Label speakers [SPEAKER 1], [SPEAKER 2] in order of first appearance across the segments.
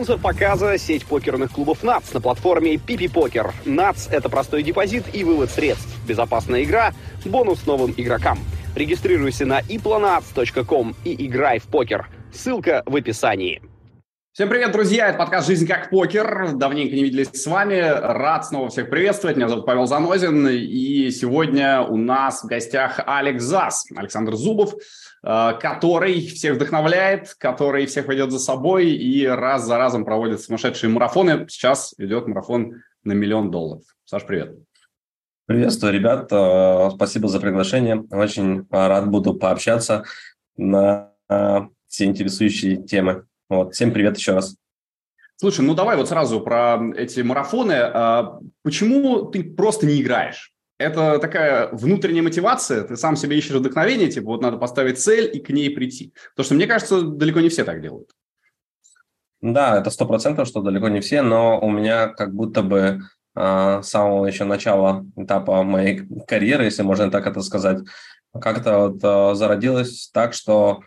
[SPEAKER 1] Спонсор показа – сеть покерных клубов НАЦ на платформе Пипи Покер. НАЦ – это простой депозит и вывод средств, безопасная игра, бонус новым игрокам. Регистрируйся на iplonats.com и играй в покер. Ссылка в описании.
[SPEAKER 2] Всем привет, друзья! Это подкаст «Жизнь как покер». Давненько не виделись с вами. Рад снова всех приветствовать. Меня зовут Павел Занозин. И сегодня у нас в гостях Алекс Зас, Александр Зубов, э, который всех вдохновляет, который всех ведет за собой и раз за разом проводит сумасшедшие марафоны. Сейчас идет марафон на миллион долларов. Саш, привет.
[SPEAKER 3] Приветствую, ребят. Э, спасибо за приглашение. Очень рад буду пообщаться на э, все интересующие темы. Вот. Всем привет еще раз.
[SPEAKER 2] Слушай, ну давай вот сразу про эти марафоны. А, почему ты просто не играешь? Это такая внутренняя мотивация, ты сам себе ищешь вдохновение, типа вот надо поставить цель и к ней прийти. Потому что мне кажется, далеко не все так делают.
[SPEAKER 3] Да, это сто процентов, что далеко не все, но у меня как будто бы а, с самого еще начала этапа моей карьеры, если можно так это сказать, как-то вот а, зародилось так, что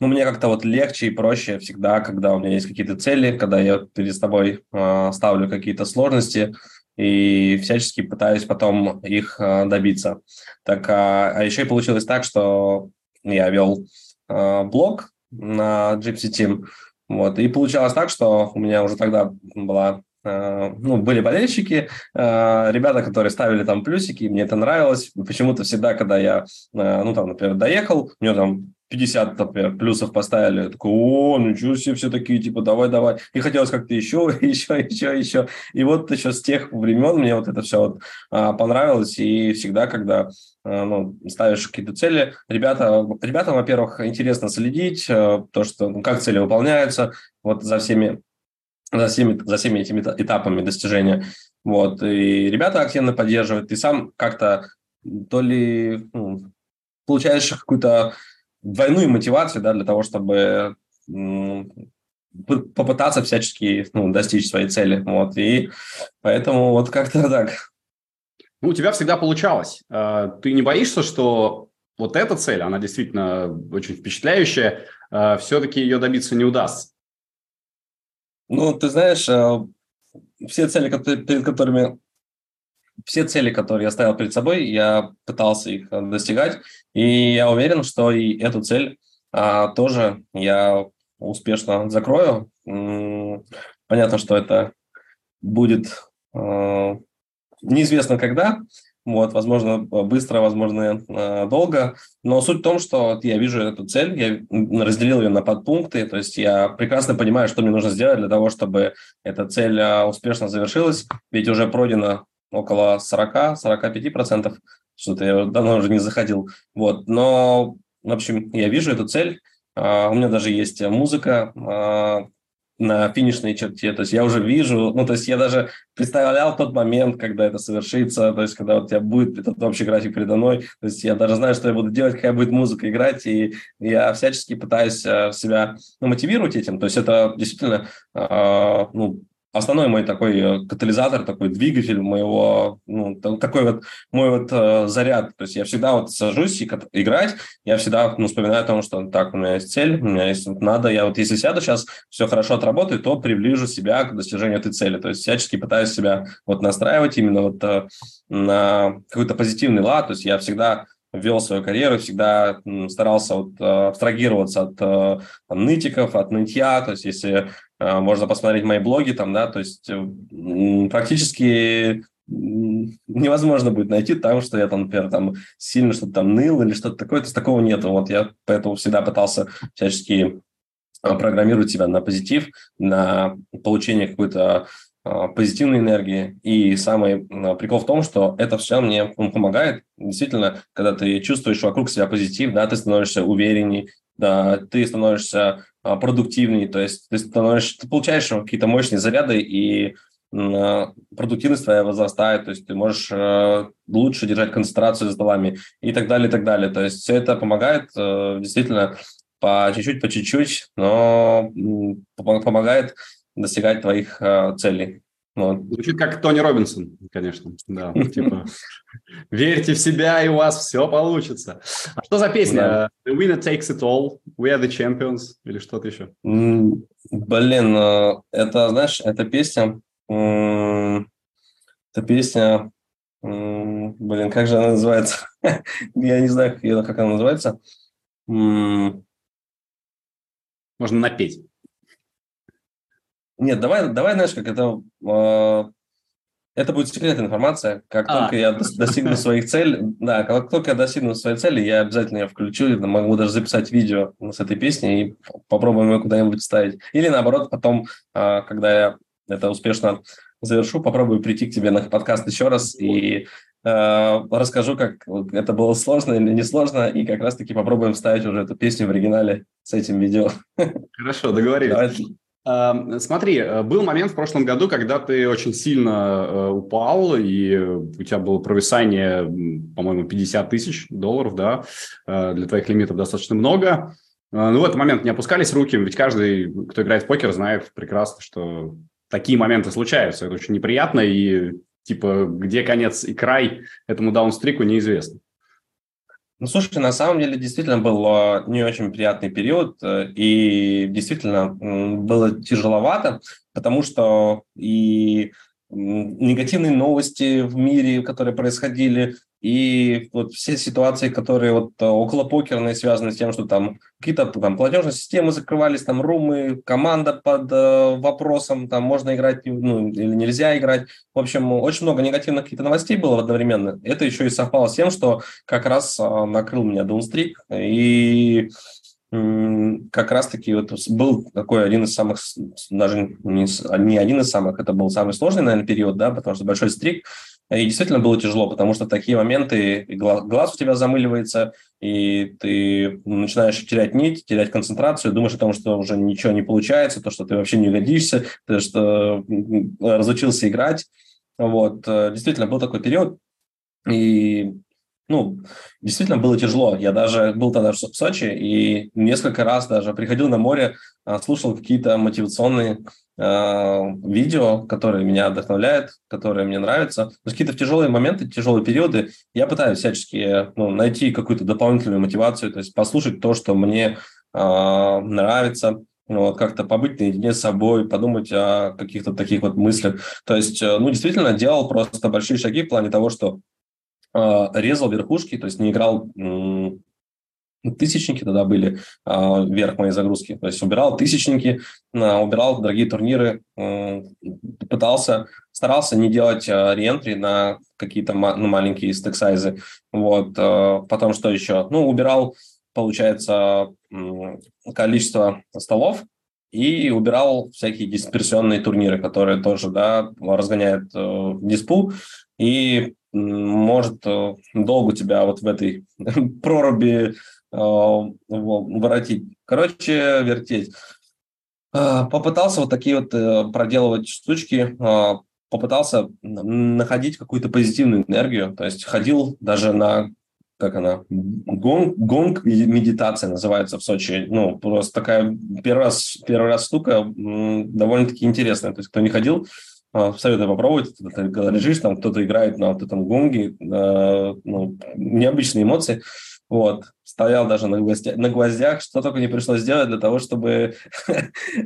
[SPEAKER 3] ну, мне как-то вот легче и проще всегда, когда у меня есть какие-то цели, когда я перед собой э, ставлю какие-то сложности и всячески пытаюсь потом их э, добиться. Так, а, а еще и получилось так, что я вел э, блог на Gypsy Team, вот, и получалось так, что у меня уже тогда была ну, были болельщики, ребята, которые ставили там плюсики, мне это нравилось. Почему-то всегда, когда я, ну, там, например, доехал, у него там 50, например, плюсов поставили. Я такой, о, ничего себе, все такие, типа, давай, давай. И хотелось как-то еще, еще, еще, еще. И вот еще с тех времен мне вот это все вот а, понравилось. И всегда, когда а, ну, ставишь какие-то цели, ребята, ребятам, во-первых, интересно следить, а, то, что, ну, как цели выполняются, вот за всеми за всеми, за всеми этими этапами достижения. Вот. И ребята активно поддерживают. Ты сам как-то то ли ну, получаешь какую-то двойную мотивацию да, для того, чтобы попытаться всячески ну, достичь своей цели. Вот. И поэтому вот как-то так.
[SPEAKER 2] Ну, у тебя всегда получалось. А, ты не боишься, что вот эта цель, она действительно очень впечатляющая, а, все-таки ее добиться не удастся?
[SPEAKER 3] Ну, ты знаешь, а, все цели, перед которыми все цели, которые я ставил перед собой, я пытался их э, достигать, и я уверен, что и эту цель а, тоже я успешно закрою. Понятно, что это будет а, неизвестно когда, вот, возможно, быстро, возможно, э, долго. Но суть в том, что я вижу эту цель, я разделил ее на подпункты, то есть я прекрасно понимаю, что мне нужно сделать для того, чтобы эта цель успешно завершилась, ведь уже пройдено около 40-45%, что-то я давно уже не заходил. Вот, но, в общем, я вижу эту цель, а, у меня даже есть музыка а, на финишной черте, то есть я уже вижу, ну, то есть я даже представлял тот момент, когда это совершится, то есть когда вот у тебя будет этот общий график передо мной, то есть я даже знаю, что я буду делать, какая будет музыка играть, и я всячески пытаюсь а, себя ну, мотивировать этим, то есть это действительно, ну, основной мой такой э, катализатор, такой двигатель моего, ну, такой вот мой вот э, заряд. То есть я всегда вот сажусь и играть, я всегда ну, вспоминаю о том, что так, у меня есть цель, у меня есть вот надо, я вот если сяду сейчас, все хорошо отработаю, то приближу себя к достижению этой цели. То есть всячески пытаюсь себя вот настраивать именно вот э, на какой-то позитивный лад. То есть я всегда вел свою карьеру, всегда старался вот, абстрагироваться от там, нытиков, от нытья. То есть если можно посмотреть мои блоги там, да, то есть практически невозможно будет найти там, что я там, например, там сильно что-то там ныл или что-то такое, то есть такого нету. Вот я поэтому всегда пытался всячески а, программировать себя на позитив, на получение какой-то позитивной энергии. И самый прикол в том, что это все мне помогает. Действительно, когда ты чувствуешь вокруг себя позитив, да, ты становишься уверенней, да, ты становишься продуктивнее, то есть ты становишься, ты получаешь какие-то мощные заряды, и а, продуктивность твоя возрастает, то есть ты можешь э, лучше держать концентрацию за столами и так далее, и так далее. То есть все это помогает э, действительно по чуть-чуть, по чуть-чуть, но помогает достигать твоих э, целей.
[SPEAKER 2] Вот. Звучит как Тони Робинсон, конечно. Да, типа, верьте в себя, и у вас все получится. А что за песня? The winner takes it all, we are the champions, или что-то еще?
[SPEAKER 3] Блин, э, это, знаешь, эта песня, эта песня, блин, как же она называется? Я не знаю, как она называется.
[SPEAKER 2] Можно напеть.
[SPEAKER 3] Нет, давай, давай, знаешь, как это... Э, это будет секретная информация. Как а. только я достигну своих целей, да, как только я достигну своей цели, я обязательно ее включу, могу даже записать видео с этой песней и попробуем ее куда-нибудь вставить. Или наоборот, потом, э, когда я это успешно завершу, попробую прийти к тебе на подкаст еще раз и э, расскажу, как это было сложно или не сложно, и как раз-таки попробуем вставить уже эту песню в оригинале с этим видео.
[SPEAKER 2] Хорошо, договорились. Давай. Смотри, э, был момент в прошлом году, когда ты очень сильно э, упал, и у тебя было провисание, по-моему, 50 тысяч долларов, да, э, для твоих лимитов достаточно много. Ну, в этот момент не опускались руки, ведь каждый, кто играет в покер, знает прекрасно, что такие моменты случаются. Это очень неприятно, и типа где конец и край этому даунстрику неизвестно.
[SPEAKER 3] Ну, слушай, на самом деле действительно был а, не очень приятный период, э, и действительно было тяжеловато, потому что и негативные новости в мире, которые происходили, и вот все ситуации, которые вот э, около покерные связаны с тем, что там какие-то там платежные системы закрывались, там румы, команда под э, вопросом, там можно играть ну, или нельзя играть. В общем, очень много негативных каких-то новостей было одновременно. Это еще и совпало с тем, что как раз э, накрыл меня Даунстрик, и как раз-таки вот был такой один из самых, даже не, не один из самых, это был самый сложный, наверное, период, да, потому что большой стрик, и действительно было тяжело, потому что такие моменты глаз, глаз у тебя замыливается, и ты начинаешь терять нить, терять концентрацию, думаешь о том, что уже ничего не получается, то, что ты вообще не годишься, то, что разучился играть. Вот, э, действительно, был такой период, и ну, действительно было тяжело. Я даже был тогда в Сочи и несколько раз даже приходил на море, а, слушал какие-то мотивационные э, видео, которые меня вдохновляют, которые мне нравятся. Но какие-то тяжелые моменты, тяжелые периоды я пытаюсь всячески ну, найти какую-то дополнительную мотивацию, то есть послушать то, что мне э, нравится, вот, как-то побыть наедине с собой, подумать о каких-то таких вот мыслях. То есть, э, ну, действительно, делал просто большие шаги в плане того, что резал верхушки, то есть не играл тысячники тогда были э, вверх моей загрузки. То есть убирал тысячники, э, убирал дорогие турниры, э, пытался, старался не делать э, реентри на какие-то ну, маленькие стек-сайзы. Вот. Э, потом что еще? Ну, убирал, получается, э, количество столов, и убирал всякие дисперсионные турниры, которые тоже да, разгоняют э, диспу. И может э, долго тебя вот в этой проруби э, воротить. Короче, вертеть. Э, попытался вот такие вот проделывать штучки, попытался находить какую-то позитивную энергию, то есть ходил даже на как она, гонг, гонг медитация называется в Сочи. Ну, просто такая первый раз, первый раз штука довольно-таки интересная. То есть, кто не ходил, советую попробовать. Когда лежишь, там кто-то играет на вот этом гонге, ну, необычные эмоции. Вот. Стоял даже на, гвоздя, на гвоздях, что только не пришлось сделать для того, чтобы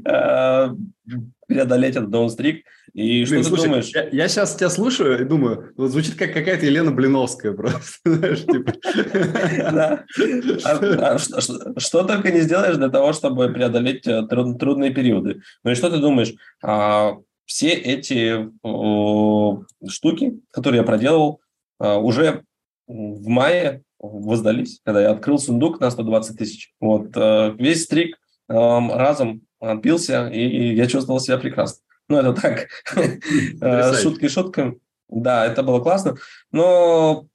[SPEAKER 3] а, преодолеть этот даунстрик. И Блин, что слушай, ты думаешь?
[SPEAKER 2] Я, я сейчас тебя слушаю и думаю, вот звучит как какая-то Елена Блиновская просто. Типа.
[SPEAKER 3] А, что только не сделаешь для того, чтобы преодолеть э, трудные периоды. Ну и что ты думаешь? Все эти э, штуки, которые я проделывал, э, уже в мае воздались, когда я открыл сундук на 120 тысяч. Вот, э, весь стрик э, разом отбился, и я чувствовал себя прекрасно. Ну, это так, э, шутки шутками. Да, это было классно. Но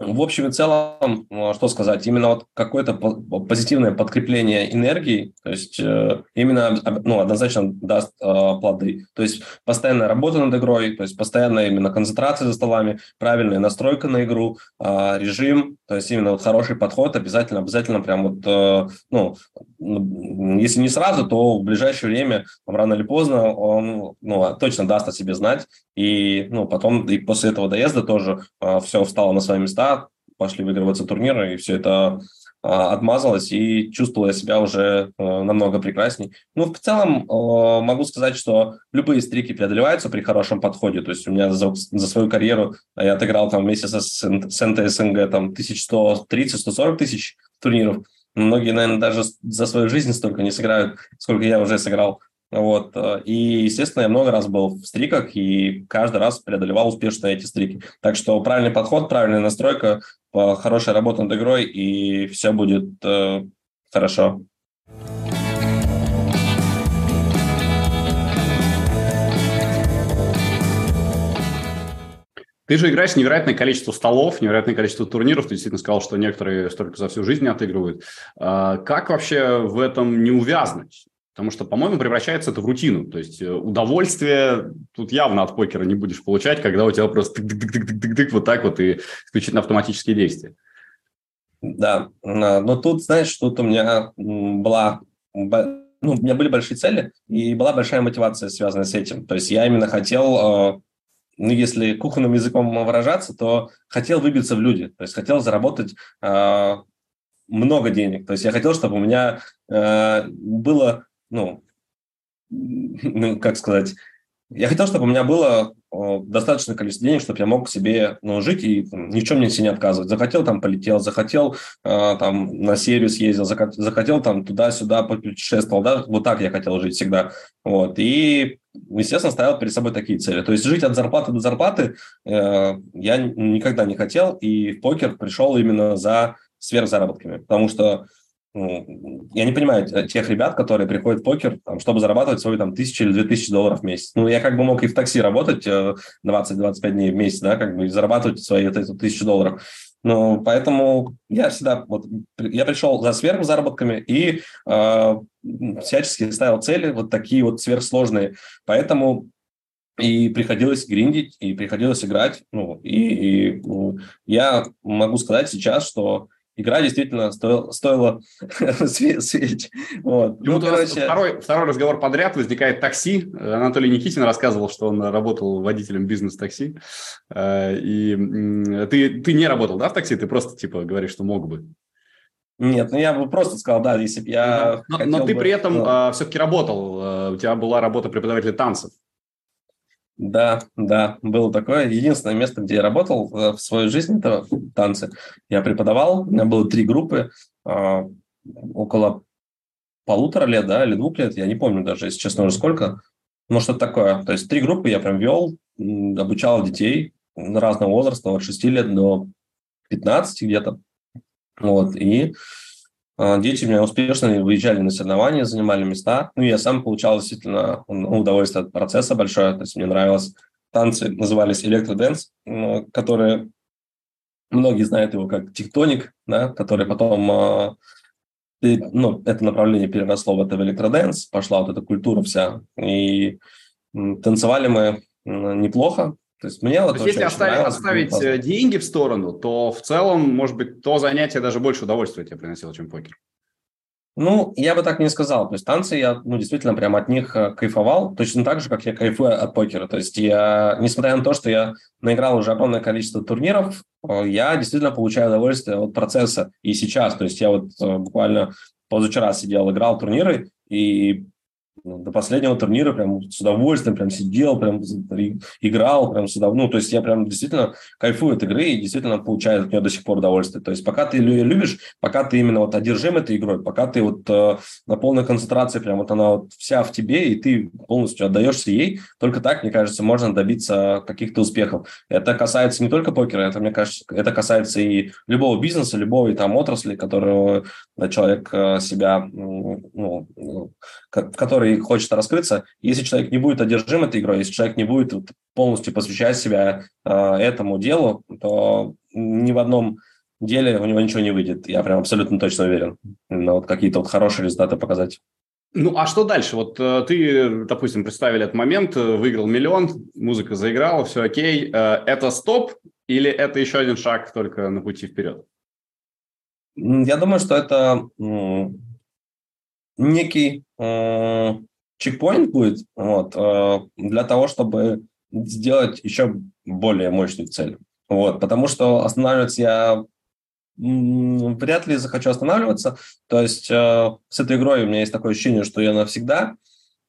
[SPEAKER 3] в общем и целом, ну, что сказать, именно вот какое-то позитивное подкрепление энергии, то есть э, именно, ну, однозначно даст э, плоды. То есть постоянная работа над игрой, то есть постоянная именно концентрация за столами, правильная настройка на игру, э, режим, то есть именно вот хороший подход обязательно, обязательно прям вот, ну, если не сразу, то в ближайшее время, рано или поздно, он ну, точно даст о себе знать, и ну, потом и после этого доезда тоже все встало на свои места, пошли выигрываться турниры, и все это а, отмазалось, и чувствовал я себя уже а, намного прекрасней. Ну, в целом, а, могу сказать, что любые стрики преодолеваются при хорошем подходе. То есть у меня за, за свою карьеру я отыграл там вместе со, с НТСНГ там 1130-140 тысяч турниров. Многие, наверное, даже за свою жизнь столько не сыграют, сколько я уже сыграл. Вот. Э, и, естественно, я много раз был в стриках и каждый раз преодолевал успешно эти стрики. Так что правильный подход, правильная настройка, хорошая работа над игрой, и все будет э, хорошо.
[SPEAKER 2] Ты же играешь невероятное количество столов, невероятное количество турниров. Ты действительно сказал, что некоторые столько за всю жизнь отыгрывают. А как вообще в этом не увязнуть? Потому что, по-моему, превращается это в рутину. То есть э, удовольствие тут явно от покера не будешь получать, когда у тебя просто тык-тык-тык-тык-тык вот так вот и исключительно автоматические действия.
[SPEAKER 3] Да, но тут, знаешь, тут у меня была ну, у меня были большие цели, и была большая мотивация, связанная с этим. То есть я именно хотел, э, ну, если кухонным языком выражаться, то хотел выбиться в люди, то есть хотел заработать э, много денег. То есть я хотел, чтобы у меня было ну, ну, как сказать, я хотел, чтобы у меня было достаточное количество денег, чтобы я мог себе ну, жить и там, ни в чем себе не отказывать. Захотел, там полетел, захотел, э, там на серию съездил, захотел, там туда-сюда путешествовал, да, вот так я хотел жить всегда. Вот, и, естественно, ставил перед собой такие цели. То есть жить от зарплаты до зарплаты э, я никогда не хотел, и в покер пришел именно за сверхзаработками, потому что я не понимаю тех ребят, которые приходят в покер, там, чтобы зарабатывать свои там тысячи или две тысячи долларов в месяц. Ну, я как бы мог и в такси работать 20-25 э, дней в месяц, да, как бы и зарабатывать свои вот тысячи долларов. Ну, поэтому я всегда, вот, я пришел за сверхзаработками и э, всячески ставил цели вот такие вот сверхсложные. Поэтому и приходилось гриндить, и приходилось играть. Ну, и, и ну, я могу сказать сейчас, что игра действительно стоила, стоила свеч.
[SPEAKER 2] Вот. Ну, вот короче... второй, второй разговор подряд возникает такси. Анатолий Никитин рассказывал, что он работал водителем бизнес-такси. Э, и ты, ты не работал, да, в такси? Ты просто, типа, говоришь, что мог бы.
[SPEAKER 3] Нет, ну я бы просто сказал, да, если бы я...
[SPEAKER 2] Но, но ты бы, при этом ну... А, все-таки работал, э, у тебя была работа преподавателя танцев.
[SPEAKER 3] Да, да, было такое. Единственное место, где я работал э, в свою жизнь, это танцы. Я преподавал, у меня было три группы, э, около полутора лет, да, или двух лет, я не помню даже, если честно, уже сколько. Но что-то такое. То есть три группы я прям вел, обучал детей разного возраста, от 6 лет до 15 где-то. Вот, и а, дети у меня успешно выезжали на соревнования, занимали места. Ну, я сам получал действительно удовольствие от процесса большое. То есть мне нравилось танцы, назывались электроденс, которые многие знают его как тектоник, да, который потом а, ну, это направление переросло в это в электроденс, пошла вот эта культура вся. И танцевали мы неплохо,
[SPEAKER 2] то есть мне вот то есть если оставить, оставить э, деньги в сторону, то в целом, может быть, то занятие даже больше удовольствия тебе приносило, чем покер.
[SPEAKER 3] Ну, я бы так не сказал. То есть танцы я, ну, действительно прям от них э, кайфовал, точно так же, как я кайфую от покера. То есть я, несмотря на то, что я наиграл уже огромное количество турниров, э, я действительно получаю удовольствие от процесса и сейчас. То есть я вот буквально позавчера сидел, играл турниры, и до последнего турнира прям с удовольствием прям сидел, прям играл, прям сюда. Ну, то есть я прям действительно кайфую от игры и действительно получаю от нее до сих пор удовольствие. То есть пока ты ее любишь, пока ты именно вот одержим этой игрой, пока ты вот э, на полной концентрации, прям вот она вот вся в тебе, и ты полностью отдаешься ей, только так, мне кажется, можно добиться каких-то успехов. Это касается не только покера, это, мне кажется, это касается и любого бизнеса, любой там отрасли, которую человек э, себя, ну, в которой который хочет раскрыться, если человек не будет одержим этой игрой, если человек не будет полностью посвящать себя э, этому делу, то ни в одном деле у него ничего не выйдет. Я прям абсолютно точно уверен. Но вот какие-то вот хорошие результаты показать.
[SPEAKER 2] Ну, а что дальше? Вот э, ты, допустим, представили этот момент, э, выиграл миллион, музыка заиграла, все окей. Э, это стоп или это еще один шаг только на пути вперед?
[SPEAKER 3] Я думаю, что это некий чекпоинт будет вот, для того, чтобы сделать еще более мощную цель. Вот, потому что останавливаться я вряд ли захочу останавливаться. То есть э, с этой игрой у меня есть такое ощущение, что я навсегда.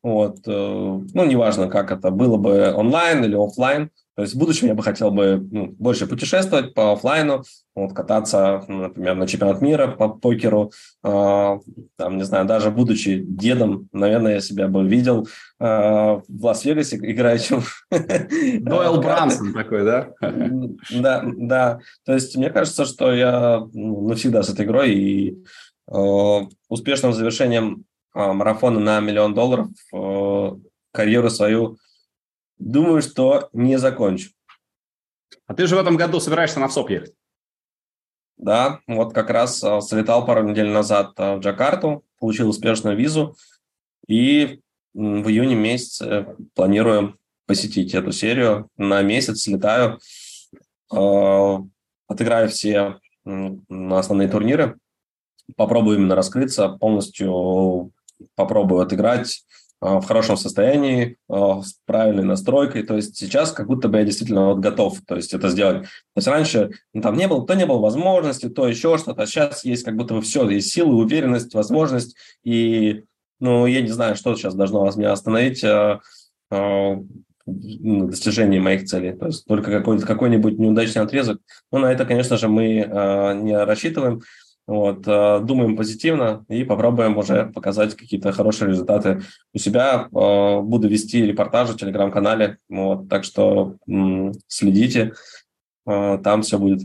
[SPEAKER 3] Вот, э, ну, неважно, как это было бы онлайн или офлайн. То есть в будущем я бы хотел бы ну, больше путешествовать по офлайну, вот, кататься, например, на чемпионат мира по покеру. Э, там, не знаю, даже будучи дедом, наверное, я себя бы видел э, в Лас-Вегасе играющим.
[SPEAKER 2] Дойл Брансон такой, да?
[SPEAKER 3] Да, да. То есть мне кажется, что я ну, навсегда с этой игрой и э, успешным завершением э, марафона на миллион долларов э, карьеру свою Думаю, что не закончу.
[SPEAKER 2] А ты же в этом году собираешься на ВСОП ехать?
[SPEAKER 3] Да, вот как раз а, слетал пару недель назад а, в Джакарту, получил успешную визу, и в июне месяце планирую посетить эту серию. На месяц слетаю, а, отыграю все основные турниры, попробую именно раскрыться, полностью попробую отыграть в хорошем состоянии, а, с правильной настройкой. То есть сейчас как будто бы я действительно вот готов то есть это сделать. То есть раньше ну, там не было, то не было возможности, то еще что-то. А сейчас есть как будто бы все. Есть силы, уверенность, возможность. И, ну, я не знаю, что сейчас должно вас меня остановить а, а, достижении моих целей. То есть только какой-нибудь неудачный отрезок. Ну, на это, конечно же, мы а, не рассчитываем. Вот, э, думаем позитивно и попробуем уже показать какие-то хорошие результаты у себя. Э, буду вести репортажи в телеграм-канале, вот, так что следите, э, там все будет.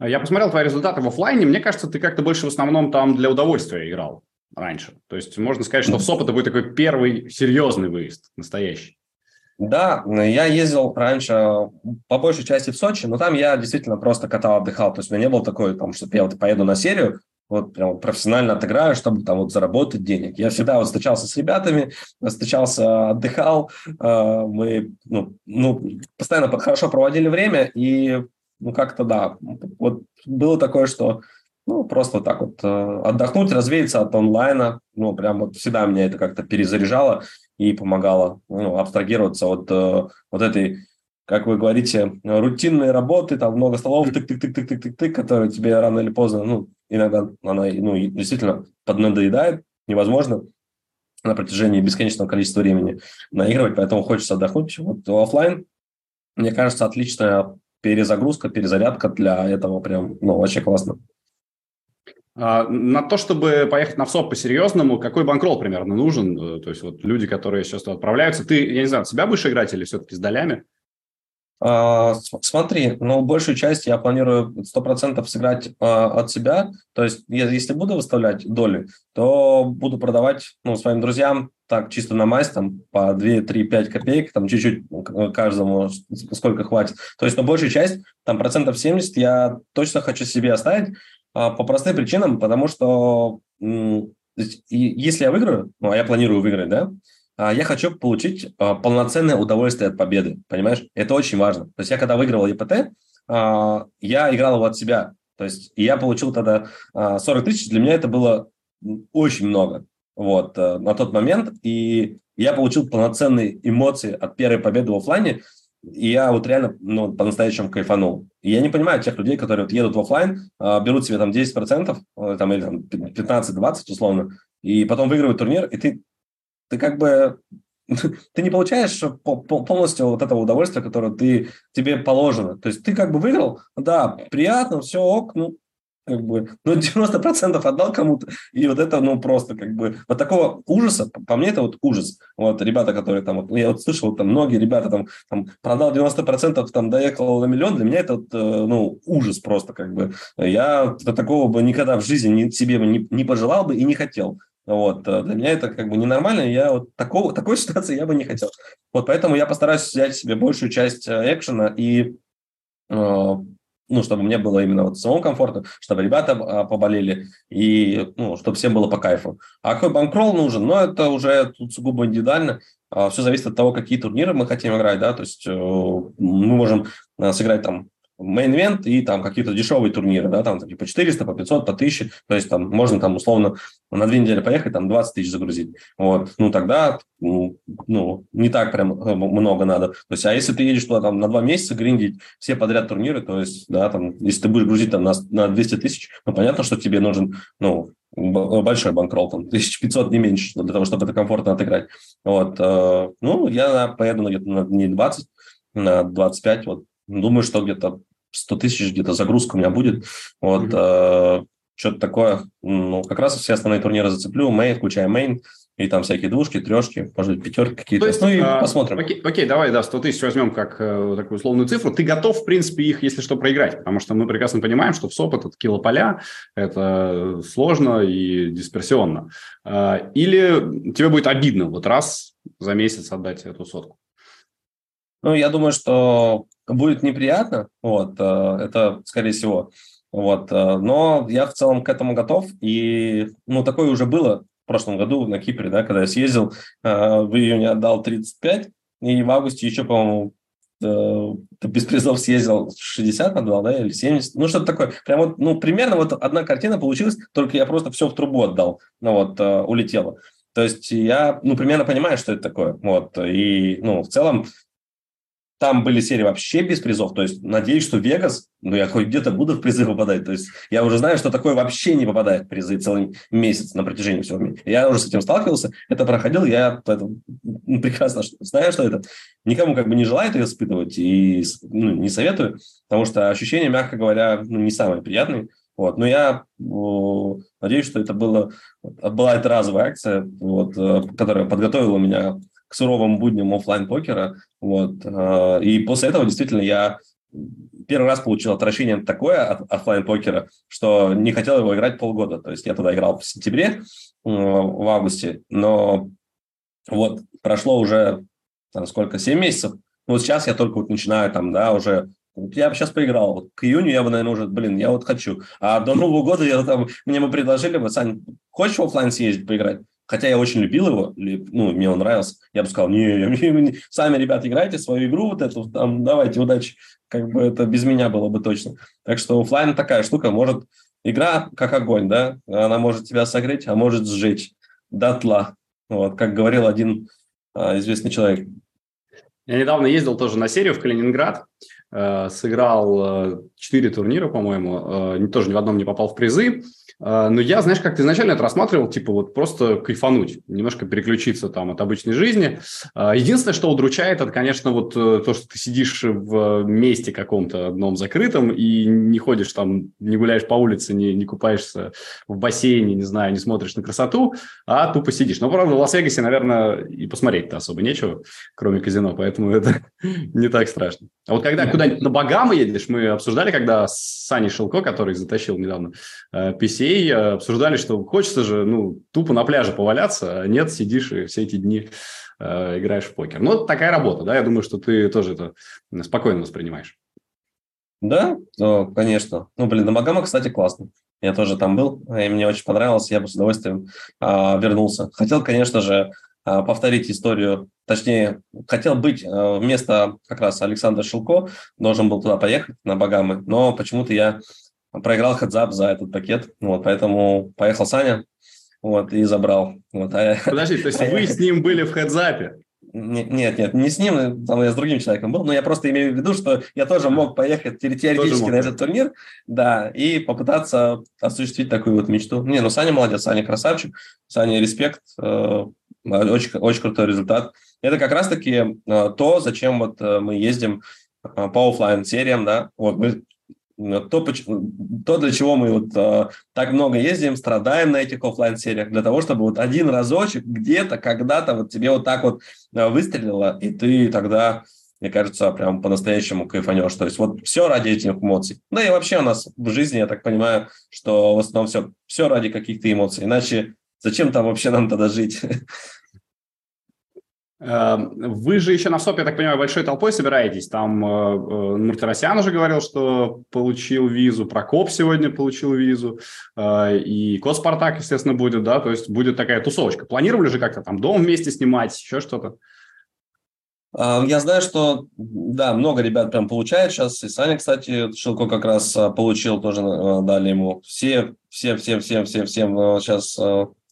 [SPEAKER 2] Я посмотрел твои результаты в офлайне. Мне кажется, ты как-то больше в основном там для удовольствия играл раньше. То есть можно сказать, что в СОП это будет такой первый серьезный выезд, настоящий.
[SPEAKER 3] Да, я ездил раньше по большей части в Сочи, но там я действительно просто катал, отдыхал. То есть у меня не было такой, там, что я вот поеду на серию, вот прям профессионально отыграю, чтобы там вот заработать денег. Я всегда вот встречался с ребятами, встречался, отдыхал, э, мы ну, ну, постоянно хорошо проводили время, и ну как-то да, вот было такое, что ну, просто вот так вот э, отдохнуть, развеяться от онлайна. Ну, прям вот всегда меня это как-то перезаряжало и помогало ну, абстрагироваться от э, вот этой, как вы говорите, рутинной работы, там много столов, тык-тык-тык-тык-тык-тык, которые тебе рано или поздно, ну, иногда она ну, действительно поднадоедает, невозможно на протяжении бесконечного количества времени наигрывать, поэтому хочется отдохнуть. Вот офлайн, мне кажется, отличная перезагрузка, перезарядка для этого прям, ну, очень классно.
[SPEAKER 2] А, на то, чтобы поехать на ВСОП по-серьезному, какой банкролл примерно нужен? Э, то есть вот люди, которые сейчас туда отправляются, ты, я не знаю, себя будешь играть или все-таки с долями?
[SPEAKER 3] А, смотри, ну, большую часть я планирую 100% сыграть а, от себя. То есть, если буду выставлять доли, то буду продавать ну, своим друзьям так чисто на мазь, там, по 2, 3, 5 копеек, там, чуть-чуть каждому сколько хватит. То есть, на большую часть, там, процентов 70 я точно хочу себе оставить, по простым причинам, потому что если я выиграю, ну, а я планирую выиграть, да, а, я хочу получить а, полноценное удовольствие от победы, понимаешь? Это очень важно. То есть я когда выигрывал ЕПТ, я играл его от себя. То есть я получил тогда 40 тысяч, для меня это было очень много вот, э, на тот момент, и я получил полноценные эмоции от первой победы в офлайне, и я вот реально ну, по-настоящему кайфанул. И я не понимаю тех людей, которые вот едут в офлайн, а, берут себе там 10%, э, там, или там 15-20 условно, и потом выигрывают турнир, и ты, ты как бы ты не получаешь полностью вот этого удовольствия, которое ты, тебе положено. То есть ты как бы выиграл, да, приятно, все ок, ну, как бы, ну, 90% отдал кому-то, и вот это, ну, просто, как бы, вот такого ужаса, по мне, это вот ужас. Вот ребята, которые там, вот, я вот слышал, там, многие ребята там, там продал 90%, там, доехал на миллион, для меня это, вот, э, ну, ужас просто, как бы. Я такого бы никогда в жизни себе не, не пожелал бы и не хотел. Вот, э, для меня это как бы ненормально, я вот такого, такой ситуации я бы не хотел. Вот поэтому я постараюсь взять себе большую часть э, экшена и ну, чтобы мне было именно вот самому комфортно, чтобы ребята а, поболели, и, ну, чтобы всем было по кайфу. А какой банкролл нужен? Ну, это уже тут сугубо индивидуально. А, Все зависит от того, какие турниры мы хотим играть, да, то есть э, мы можем э, сыграть там main event и там какие-то дешевые турниры, да, там типа 400, по 500, по 1000, то есть там можно там условно на две недели поехать, там 20 тысяч загрузить, вот, ну тогда, ну, ну, не так прям э, много надо, то есть, а если ты едешь туда там на два месяца гриндить все подряд турниры, то есть, да, там, если ты будешь грузить там на, на 200 тысяч, ну, понятно, что тебе нужен, ну, большой банкролл, там, 1500 не меньше, для того, чтобы это комфортно отыграть. Вот, э, ну, я поеду где-то на дней 20, на 25, вот, думаю, что где-то 100 тысяч где-то загрузка у меня будет. Вот, mm-hmm. э, что-то такое. Ну, как раз все основные турниры зацеплю. Мейн, включая мейн. И там всякие двушки, трешки, может быть, пятерки какие-то.
[SPEAKER 2] То есть, ну и а, посмотрим. Окей, окей, давай, да, 100 тысяч возьмем как э, такую условную цифру. Ты готов, в принципе, их, если что, проиграть? Потому что мы прекрасно понимаем, что в СОП это килополя, это сложно и дисперсионно. Э, или тебе будет обидно вот раз за месяц отдать эту сотку?
[SPEAKER 3] Ну, я думаю, что будет неприятно, вот, э, это скорее всего, вот, э, но я в целом к этому готов, и, ну, такое уже было в прошлом году на Кипре, да, когда я съездил, э, в июне отдал 35, и в августе еще, по-моему, без призов съездил 60 отдал, да, или 70, ну, что-то такое. Прям вот, ну, примерно вот одна картина получилась, только я просто все в трубу отдал, ну, вот, улетело. То есть я, ну, примерно понимаю, что это такое, вот, и, ну, в целом там были серии вообще без призов. То есть надеюсь, что Вегас, ну я хоть где-то буду в призы попадать. То есть я уже знаю, что такое вообще не попадает в призы целый месяц на протяжении всего месяца. Я уже с этим сталкивался, это проходил, я поэтому прекрасно знаю, что это. Никому как бы не желаю это испытывать и ну, не советую, потому что ощущения, мягко говоря, ну, не самые приятные. Вот. Но я о, надеюсь, что это было, была эта разовая акция, вот, э, которая подготовила меня к суровым будням офлайн покера вот. Э, и после этого действительно я первый раз получил отвращение такое от офлайн покера что не хотел его играть полгода. То есть я тогда играл в сентябре, э, в августе, но вот прошло уже там, сколько, 7 месяцев. Вот сейчас я только вот начинаю там, да, уже я сейчас поиграл. Вот к июню я бы, наверное, уже, блин, я вот хочу. А до Нового года я там, мне бы предложили, вот, Сань, хочешь в офлайн съездить поиграть? Хотя я очень любил его, ну, мне он нравился. Я бы сказал, не, сами, ребята, играйте свою игру вот эту, там, давайте, удачи. Как бы это без меня было бы точно. Так что офлайн такая штука, может, игра как огонь, да, она может тебя согреть, а может сжечь дотла. Вот, как говорил один а, известный человек.
[SPEAKER 2] Я недавно ездил тоже на серию в Калининград, сыграл э, четыре турнира, по-моему, э, тоже ни в одном не попал в призы. Но я, знаешь, как-то изначально это рассматривал, типа вот просто кайфануть, немножко переключиться там от обычной жизни. Единственное, что удручает, это, конечно, вот э, то, что ты сидишь в месте каком-то одном закрытом и не ходишь там, не гуляешь по улице, не, не купаешься в бассейне, не знаю, не смотришь на красоту, а тупо сидишь. Но, правда, в Лас-Вегасе, наверное, и посмотреть-то особо нечего, кроме казино, поэтому это не так страшно. А вот когда куда-нибудь на Багамы едешь, мы обсуждали, когда с Саней Шелко, который затащил недавно PC, друзей обсуждали, что хочется же, ну, тупо на пляже поваляться, а нет, сидишь и все эти дни э, играешь в покер. Ну, такая работа, да, я думаю, что ты тоже это спокойно воспринимаешь.
[SPEAKER 3] Да, то, конечно. Ну, блин, на Багама, кстати, классно. Я тоже там был, и мне очень понравилось, я бы с удовольствием а, вернулся. Хотел, конечно же, повторить историю, точнее, хотел быть а, вместо как раз Александра Шилко, должен был туда поехать, на Багамы, но почему-то я проиграл хедзап за этот пакет, вот, поэтому поехал Саня, вот, и забрал. Вот,
[SPEAKER 2] а... Подожди, то есть вы с ним были в хедзапе?
[SPEAKER 3] Нет, нет, не с ним, там я с другим человеком был, но я просто имею в виду, что я тоже мог поехать теоретически на этот турнир, да, и попытаться осуществить такую вот мечту. Не, ну Саня молодец, Саня красавчик, Саня респект, э, очень, очень крутой результат. Это как раз-таки э, то, зачем вот э, мы ездим по офлайн сериям, да, вот мы то, то, для чего мы вот а, так много ездим, страдаем на этих офлайн сериях для того, чтобы вот один разочек где-то, когда-то вот тебе вот так вот а, выстрелило, и ты тогда, мне кажется, прям по-настоящему кайфанешь. То есть вот все ради этих эмоций. Да и вообще у нас в жизни, я так понимаю, что в основном все, все ради каких-то эмоций. Иначе зачем там вообще нам тогда жить?
[SPEAKER 2] Эм, вы же еще на СОП, я так понимаю, большой толпой собираетесь. Там э, э, Мартиросян уже говорил, что получил визу, Прокоп сегодня получил визу, э, и Коспартак, естественно, будет, да, то есть будет такая тусовочка. Планировали же как-то там дом вместе снимать, еще что-то?
[SPEAKER 3] А, я знаю, что, да, много ребят прям получает сейчас. И Саня, кстати, Шилко как раз получил, тоже дали ему. Все, все, все, все, все, всем сейчас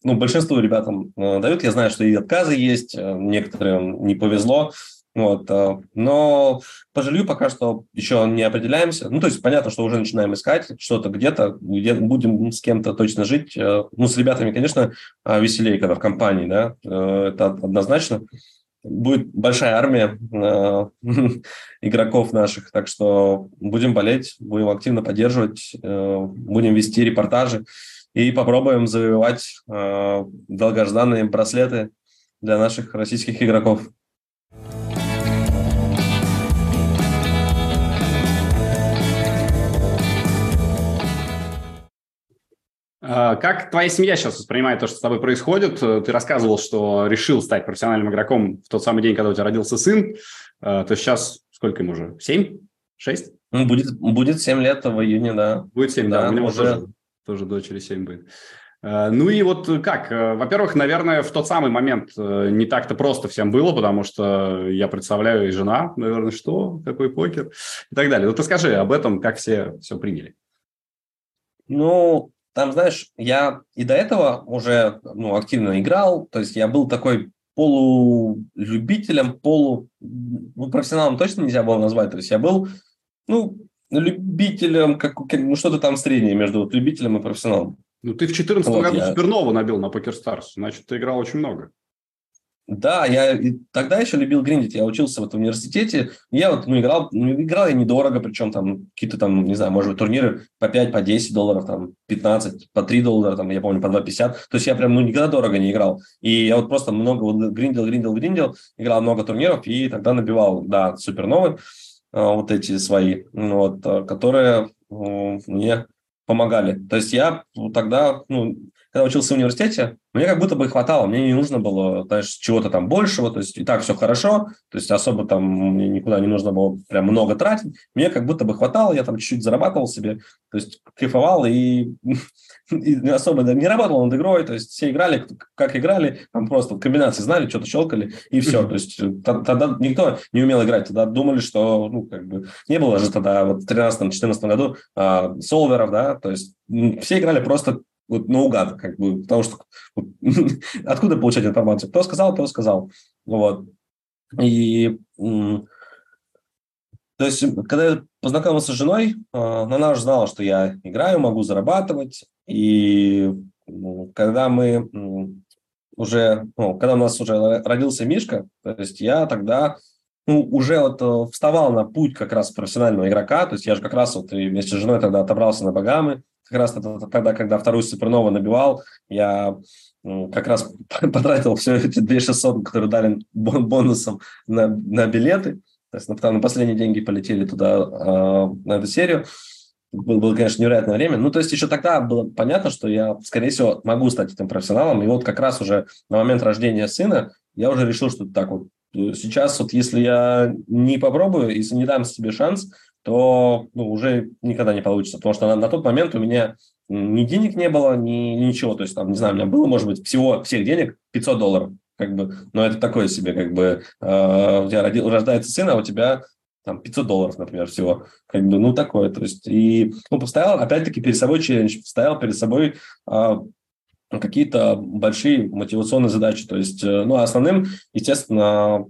[SPEAKER 3] ну, большинству ребятам э, дают. Я знаю, что и отказы есть, э, некоторым не повезло. Вот, э, но по жилью пока что еще не определяемся. Ну, то есть понятно, что уже начинаем искать что-то где-то, где будем с кем-то точно жить. Ну, с ребятами, конечно, веселее, когда в компании, да, это однозначно. Будет большая армия игроков наших, так что будем болеть, будем активно поддерживать, будем вести репортажи и попробуем завоевать э, долгожданные браслеты для наших российских игроков.
[SPEAKER 2] А, как твоя семья сейчас воспринимает то, что с тобой происходит? Ты рассказывал, что решил стать профессиональным игроком в тот самый день, когда у тебя родился сын. А, то сейчас сколько ему уже? Семь? Шесть?
[SPEAKER 3] Ну, будет, будет семь лет в июне, да.
[SPEAKER 2] Будет семь, да. да у него уже... тоже тоже дочери 7 будет. Э, ну и вот как? Э, во-первых, наверное, в тот самый момент э, не так-то просто всем было, потому что я представляю и жена, наверное, что, какой покер и так далее. Ну ты скажи об этом, как все все приняли.
[SPEAKER 3] Ну, там, знаешь, я и до этого уже ну, активно играл, то есть я был такой полулюбителем, полу... Ну, профессионалом точно нельзя было назвать, то есть я был, ну, любителем, как, ну, что-то там среднее между вот любителем и профессионалом.
[SPEAKER 2] Ну, ты в 2014 вот году я... Супернову набил на Покер Старс, значит, ты играл очень много.
[SPEAKER 3] Да, я тогда еще любил гриндить. Я учился вот в университете. Я вот ну, играл, ну, играл я недорого, причем там какие-то там, не знаю, может быть, турниры по 5, по 10 долларов, там 15, по 3 доллара, там, я помню, по 2,50. То есть я прям, ну, никогда дорого не играл. И я вот просто много вот гриндил, гриндил, гриндил, играл много турниров и тогда набивал, да, суперновый. А, вот эти свои, вот, а, которые мне помогали. То есть я тогда, ну, когда учился в университете, мне как будто бы хватало, мне не нужно было, знаешь, чего-то там большего, то есть и так все хорошо, то есть особо там мне никуда не нужно было прям много тратить, мне как будто бы хватало, я там чуть-чуть зарабатывал себе, то есть кайфовал и, и особо не работал над игрой, то есть все играли, как играли, там просто комбинации знали, что-то щелкали и все, то есть тогда никто не умел играть, тогда думали, что, ну, как бы, не было же тогда вот в 13-14 году а, солверов, да, то есть все играли просто вот наугад, как бы, потому что откуда получать информацию? Кто сказал, кто сказал. Вот. И то есть, когда я познакомился с женой, а, она уже знала, что я играю, могу зарабатывать. И когда мы уже, ну, когда у нас уже родился Мишка, то есть я тогда ну, уже вот э, вставал на путь как раз профессионального игрока, то есть я же как раз вот вместе с женой тогда отобрался на Багамы, как раз тогда, когда вторую супернову набивал, я как раз потратил все эти 2600, которые дали бонусом на, на билеты. То есть, там на последние деньги полетели туда, э, на эту серию. Было, было, конечно, невероятное время. Ну, то есть еще тогда было понятно, что я, скорее всего, могу стать этим профессионалом. И вот как раз уже на момент рождения сына я уже решил, что так вот сейчас вот если я не попробую, если не дам себе шанс, то ну, уже никогда не получится. Потому что на, на тот момент у меня ни денег не было, ни ничего. То есть, там, не знаю, у меня было, может быть, всего всех денег 500 долларов. Как бы, но это такое себе, как бы, э, у тебя родил, рождается сын, а у тебя там 500 долларов, например, всего. Как бы, ну, такое. То есть, и, ну, поставил, опять-таки, перед собой челлендж, поставил перед собой э, какие-то большие мотивационные задачи. То есть, э, ну, основным, естественно,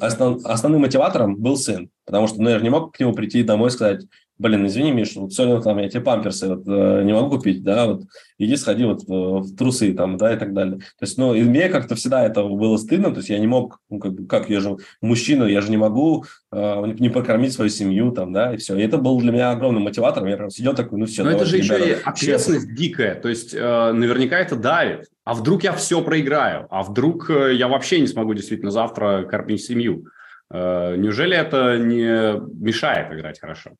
[SPEAKER 3] основ, основным мотиватором был сын, потому что ну, я же не мог к нему прийти домой и сказать, блин, извини, Миш, вот сегодня там я тебе памперсы вот, э, не могу купить, да, вот иди сходи вот в трусы там, да, и так далее. То есть, ну, и мне как-то всегда это было стыдно, то есть я не мог, ну, как, как я же мужчина, я же не могу э, не покормить свою семью там, да, и все. И это был для меня огромным мотиватором, я прям сидел такой, ну все.
[SPEAKER 2] Но это же ребята, еще и ответственность честно. дикая, то есть э, наверняка это давит. А вдруг я все проиграю? А вдруг э, я вообще не смогу действительно завтра кормить семью? Э, неужели это не мешает играть хорошо?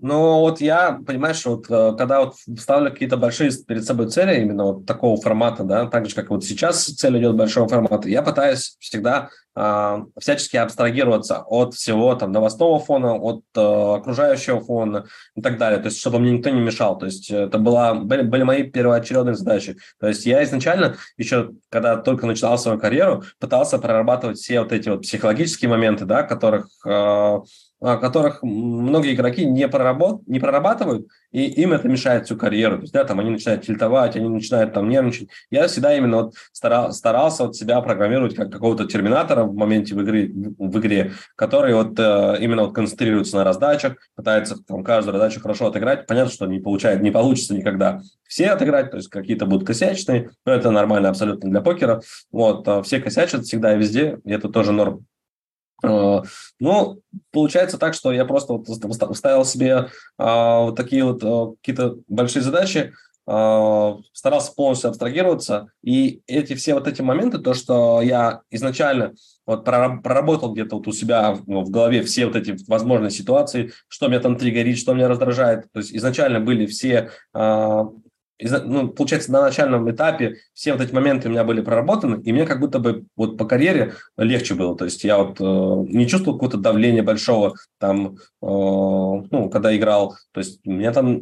[SPEAKER 3] Ну, вот я, понимаешь, вот э, когда вот ставлю какие-то большие перед собой цели, именно вот такого формата, да, так же, как вот сейчас цель идет большого формата, я пытаюсь всегда э, всячески абстрагироваться от всего там новостного фона, от э, окружающего фона и так далее, то есть чтобы мне никто не мешал, то есть это была, были, были мои первоочередные задачи. То есть я изначально еще, когда только начинал свою карьеру, пытался прорабатывать все вот эти вот психологические моменты, да, которых э, которых многие игроки не, проработ, не прорабатывают, и им это мешает всю карьеру. То есть, да, там они начинают тильтовать, они начинают там нервничать. Я всегда именно вот старал, старался вот себя программировать как какого-то терминатора в моменте в игре, в игре который вот э, именно вот концентрируется на раздачах, пытается там каждую раздачу хорошо отыграть. Понятно, что не получает, не получится никогда все отыграть, то есть какие-то будут косячные, но это нормально абсолютно для покера. Вот, а все косячат всегда и везде, и это тоже норм. Э, ну, получается так, что я просто вот ставил себе а, вот такие вот а, какие-то большие задачи, старался полностью абстрагироваться, и эти все вот эти моменты, то, что я изначально вот проработал где-то вот у себя в голове все вот эти возможные ситуации, что меня там триггерит, что меня раздражает, то есть изначально были все ну, получается, на начальном этапе все вот эти моменты у меня были проработаны, и мне как будто бы вот по карьере легче было. То есть я вот э, не чувствовал какого-то давления большого там, э, ну, когда играл. То есть меня там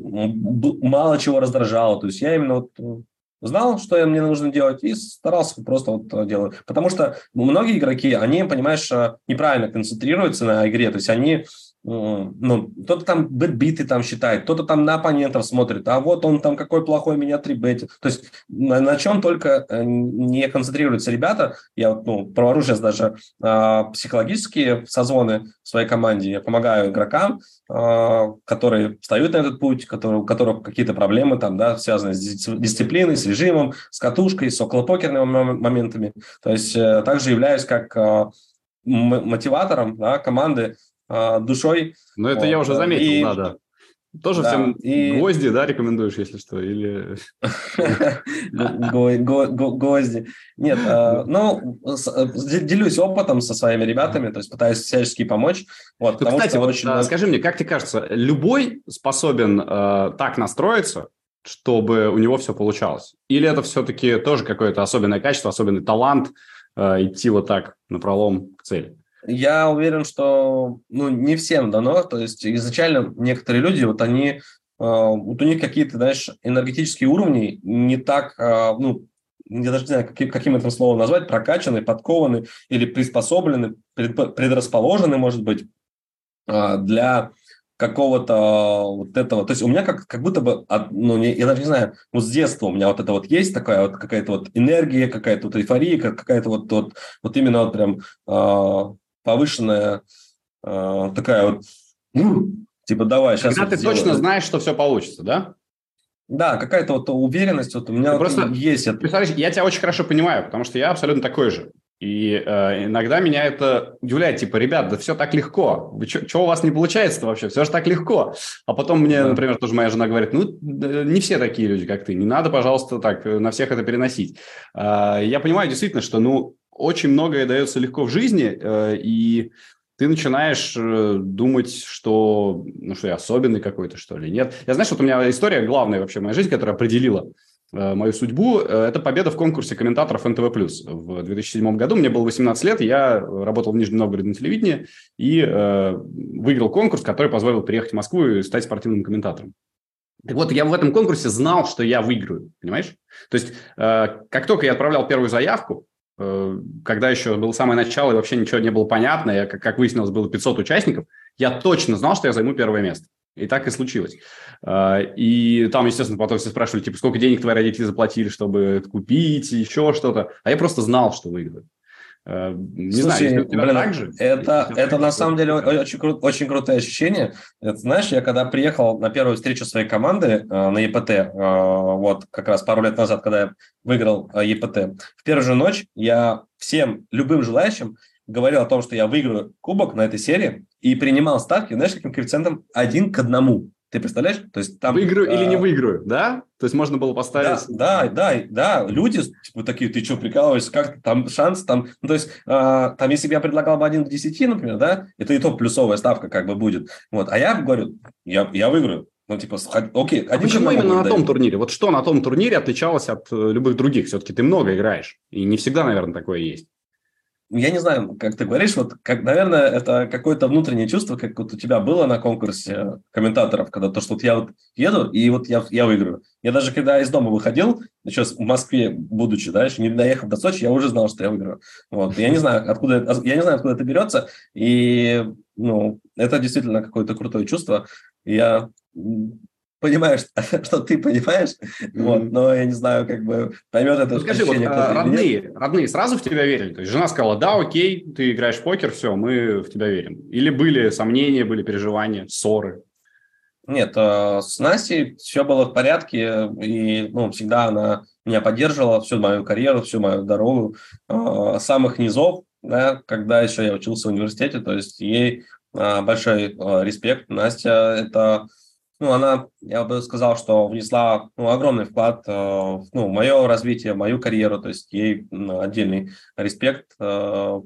[SPEAKER 3] мало чего раздражало. То есть я именно вот э, знал, что мне нужно делать, и старался просто вот делать. Потому что многие игроки, они, понимаешь, э, неправильно концентрируются на игре. То есть они ну, кто-то там битбиты там считает, кто-то там на оппонентов смотрит, а вот он там какой плохой меня трибетит. То есть на, на чем только э, не концентрируются ребята. Я вот, ну, провожу сейчас даже э, психологические созвоны в своей команде. Я помогаю игрокам, э, которые встают на этот путь, которые, у которых какие-то проблемы там, да, связаны с дисциплиной, с режимом, с катушкой, с околопокерными моментами. То есть э, также являюсь как э, мотиватором да, команды э, душой.
[SPEAKER 2] Ну, это вот. я уже заметил, и... да, да. Тоже да, всем и... гвозди, да, рекомендуешь, если что, или...
[SPEAKER 3] Гвозди. Нет, а, ну, э, делюсь опытом со своими ребятами, то есть пытаюсь всячески помочь.
[SPEAKER 2] Вот, ну, кстати, вот очень... скажи мне, как тебе кажется, любой способен э, так настроиться, чтобы у него все получалось? Или это все-таки тоже какое-то особенное качество, особенный талант э, идти вот так на пролом к цели?
[SPEAKER 3] Я уверен, что ну, не всем дано. То есть изначально некоторые люди, вот они, э, вот у них какие-то, знаешь, энергетические уровни не так, э, ну, я даже не знаю, каким, каким это словом назвать, прокачаны, подкованы или приспособлены, предрасположены, может быть, э, для какого-то вот этого. То есть у меня как, как будто бы, ну, я даже не знаю, вот с детства у меня вот это вот есть такая вот какая-то вот энергия, какая-то вот эйфория, какая-то вот, вот, вот именно вот прям повышенная э, такая вот, ну, типа, давай, сейчас...
[SPEAKER 2] Когда
[SPEAKER 3] вот
[SPEAKER 2] ты сделаем. точно знаешь, что все получится, да?
[SPEAKER 3] Да, какая-то вот уверенность вот у меня вот просто есть.
[SPEAKER 2] Представляешь, я тебя очень хорошо понимаю, потому что я абсолютно такой же. И э, иногда меня это удивляет, типа, ребят, да все так легко. Вы что у вас не получается вообще? Все же так легко. А потом мне, да. например, тоже моя жена говорит, ну, не все такие люди, как ты. Не надо, пожалуйста, так на всех это переносить. Э, я понимаю действительно, что, ну, очень многое дается легко в жизни, э, и ты начинаешь э, думать, что, ну, что я особенный какой-то, что ли, нет. Я знаешь, вот у меня история главная вообще в моей жизни, которая определила э, мою судьбу, это победа в конкурсе комментаторов НТВ+. В 2007 году мне было 18 лет, я работал в Нижнем Новгороде на телевидении и э, выиграл конкурс, который позволил приехать в Москву и стать спортивным комментатором. Так вот, я в этом конкурсе знал, что я выиграю, понимаешь? То есть, э, как только я отправлял первую заявку, когда еще было самое начало и вообще ничего не было понятно, и, как, как выяснилось, было 500 участников, я точно знал, что я займу первое место. И так и случилось. Э, и там, естественно, потом все спрашивали, типа, сколько денег твои родители заплатили, чтобы купить, еще что-то. А я просто знал, что выиграю.
[SPEAKER 3] Э, не Слушай, знаю, блин, так же. Это, это на самом деле очень, кру- очень крутое ощущение. Это, знаешь, я когда приехал на первую встречу своей команды э, на ЕПТ, э, вот как раз пару лет назад, когда я выиграл э, ЕПТ, в первую же ночь я всем, любым желающим говорил о том, что я выиграю кубок на этой серии и принимал ставки, знаешь, каким коэффициентом? Один к одному. Ты представляешь? То есть
[SPEAKER 2] там... Выиграю а... или не выиграю, да? То есть можно было поставить...
[SPEAKER 3] Да, да, да, да. Люди типа, такие, ты что, прикалываешься, как там шанс там... Ну, то есть а, там, если бы я предлагал бы один к 10, например, да, это и то плюсовая ставка как бы будет. Вот. А я говорю, я, я выиграю. Ну, типа, окей.
[SPEAKER 2] А почему именно на том турнире? Вот что на том турнире отличалось от э, любых других? Все-таки ты много играешь. И не всегда, наверное, такое есть
[SPEAKER 3] я не знаю, как ты говоришь, вот, как, наверное, это какое-то внутреннее чувство, как вот у тебя было на конкурсе комментаторов, когда то, что вот я вот еду, и вот я, я выиграю. Я даже когда из дома выходил, еще в Москве будучи, да, еще не доехав до Сочи, я уже знал, что я выиграю. Вот. Я не знаю, откуда, я не знаю, откуда это берется, и, ну, это действительно какое-то крутое чувство. Я понимаешь, что ты понимаешь, mm-hmm. вот, но я не знаю, как бы поймет это. Ну,
[SPEAKER 2] скажи, вот, а, родные, родные сразу в тебя верили? То есть жена сказала, да, окей, ты играешь в покер, все, мы в тебя верим. Или были сомнения, были переживания, ссоры?
[SPEAKER 3] Нет, э, с Настей все было в порядке, и ну, всегда она меня поддерживала всю мою карьеру, всю мою дорогу, э, самых низов, да, когда еще я учился в университете, то есть ей э, большой респект. Настя – это ну, она, я бы сказал, что внесла ну, огромный вклад э, в ну, мое развитие, в мою карьеру, то есть ей ну, отдельный респект, э,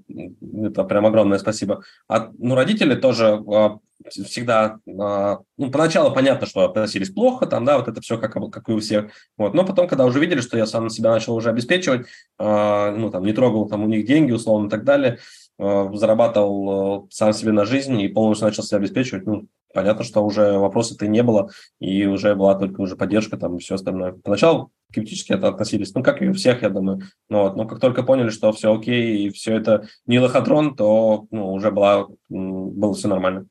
[SPEAKER 3] это прям огромное спасибо. А, ну, родители тоже э, всегда, ну, поначалу понятно, что относились плохо, там, да, вот это все как, как и у всех, вот, но потом, когда уже видели, что я сам себя начал уже обеспечивать, ну, там, не трогал там у них деньги, условно, и так далее, зарабатывал сам себе на жизнь и полностью начал себя обеспечивать, ну, понятно, что уже вопросов-то не было, и уже была только уже поддержка там и все остальное. Поначалу скептически это относились, ну, как и у всех, я думаю. Ну, вот. Но как только поняли, что все окей, и все это не лохотрон, то ну, уже была, было все нормально.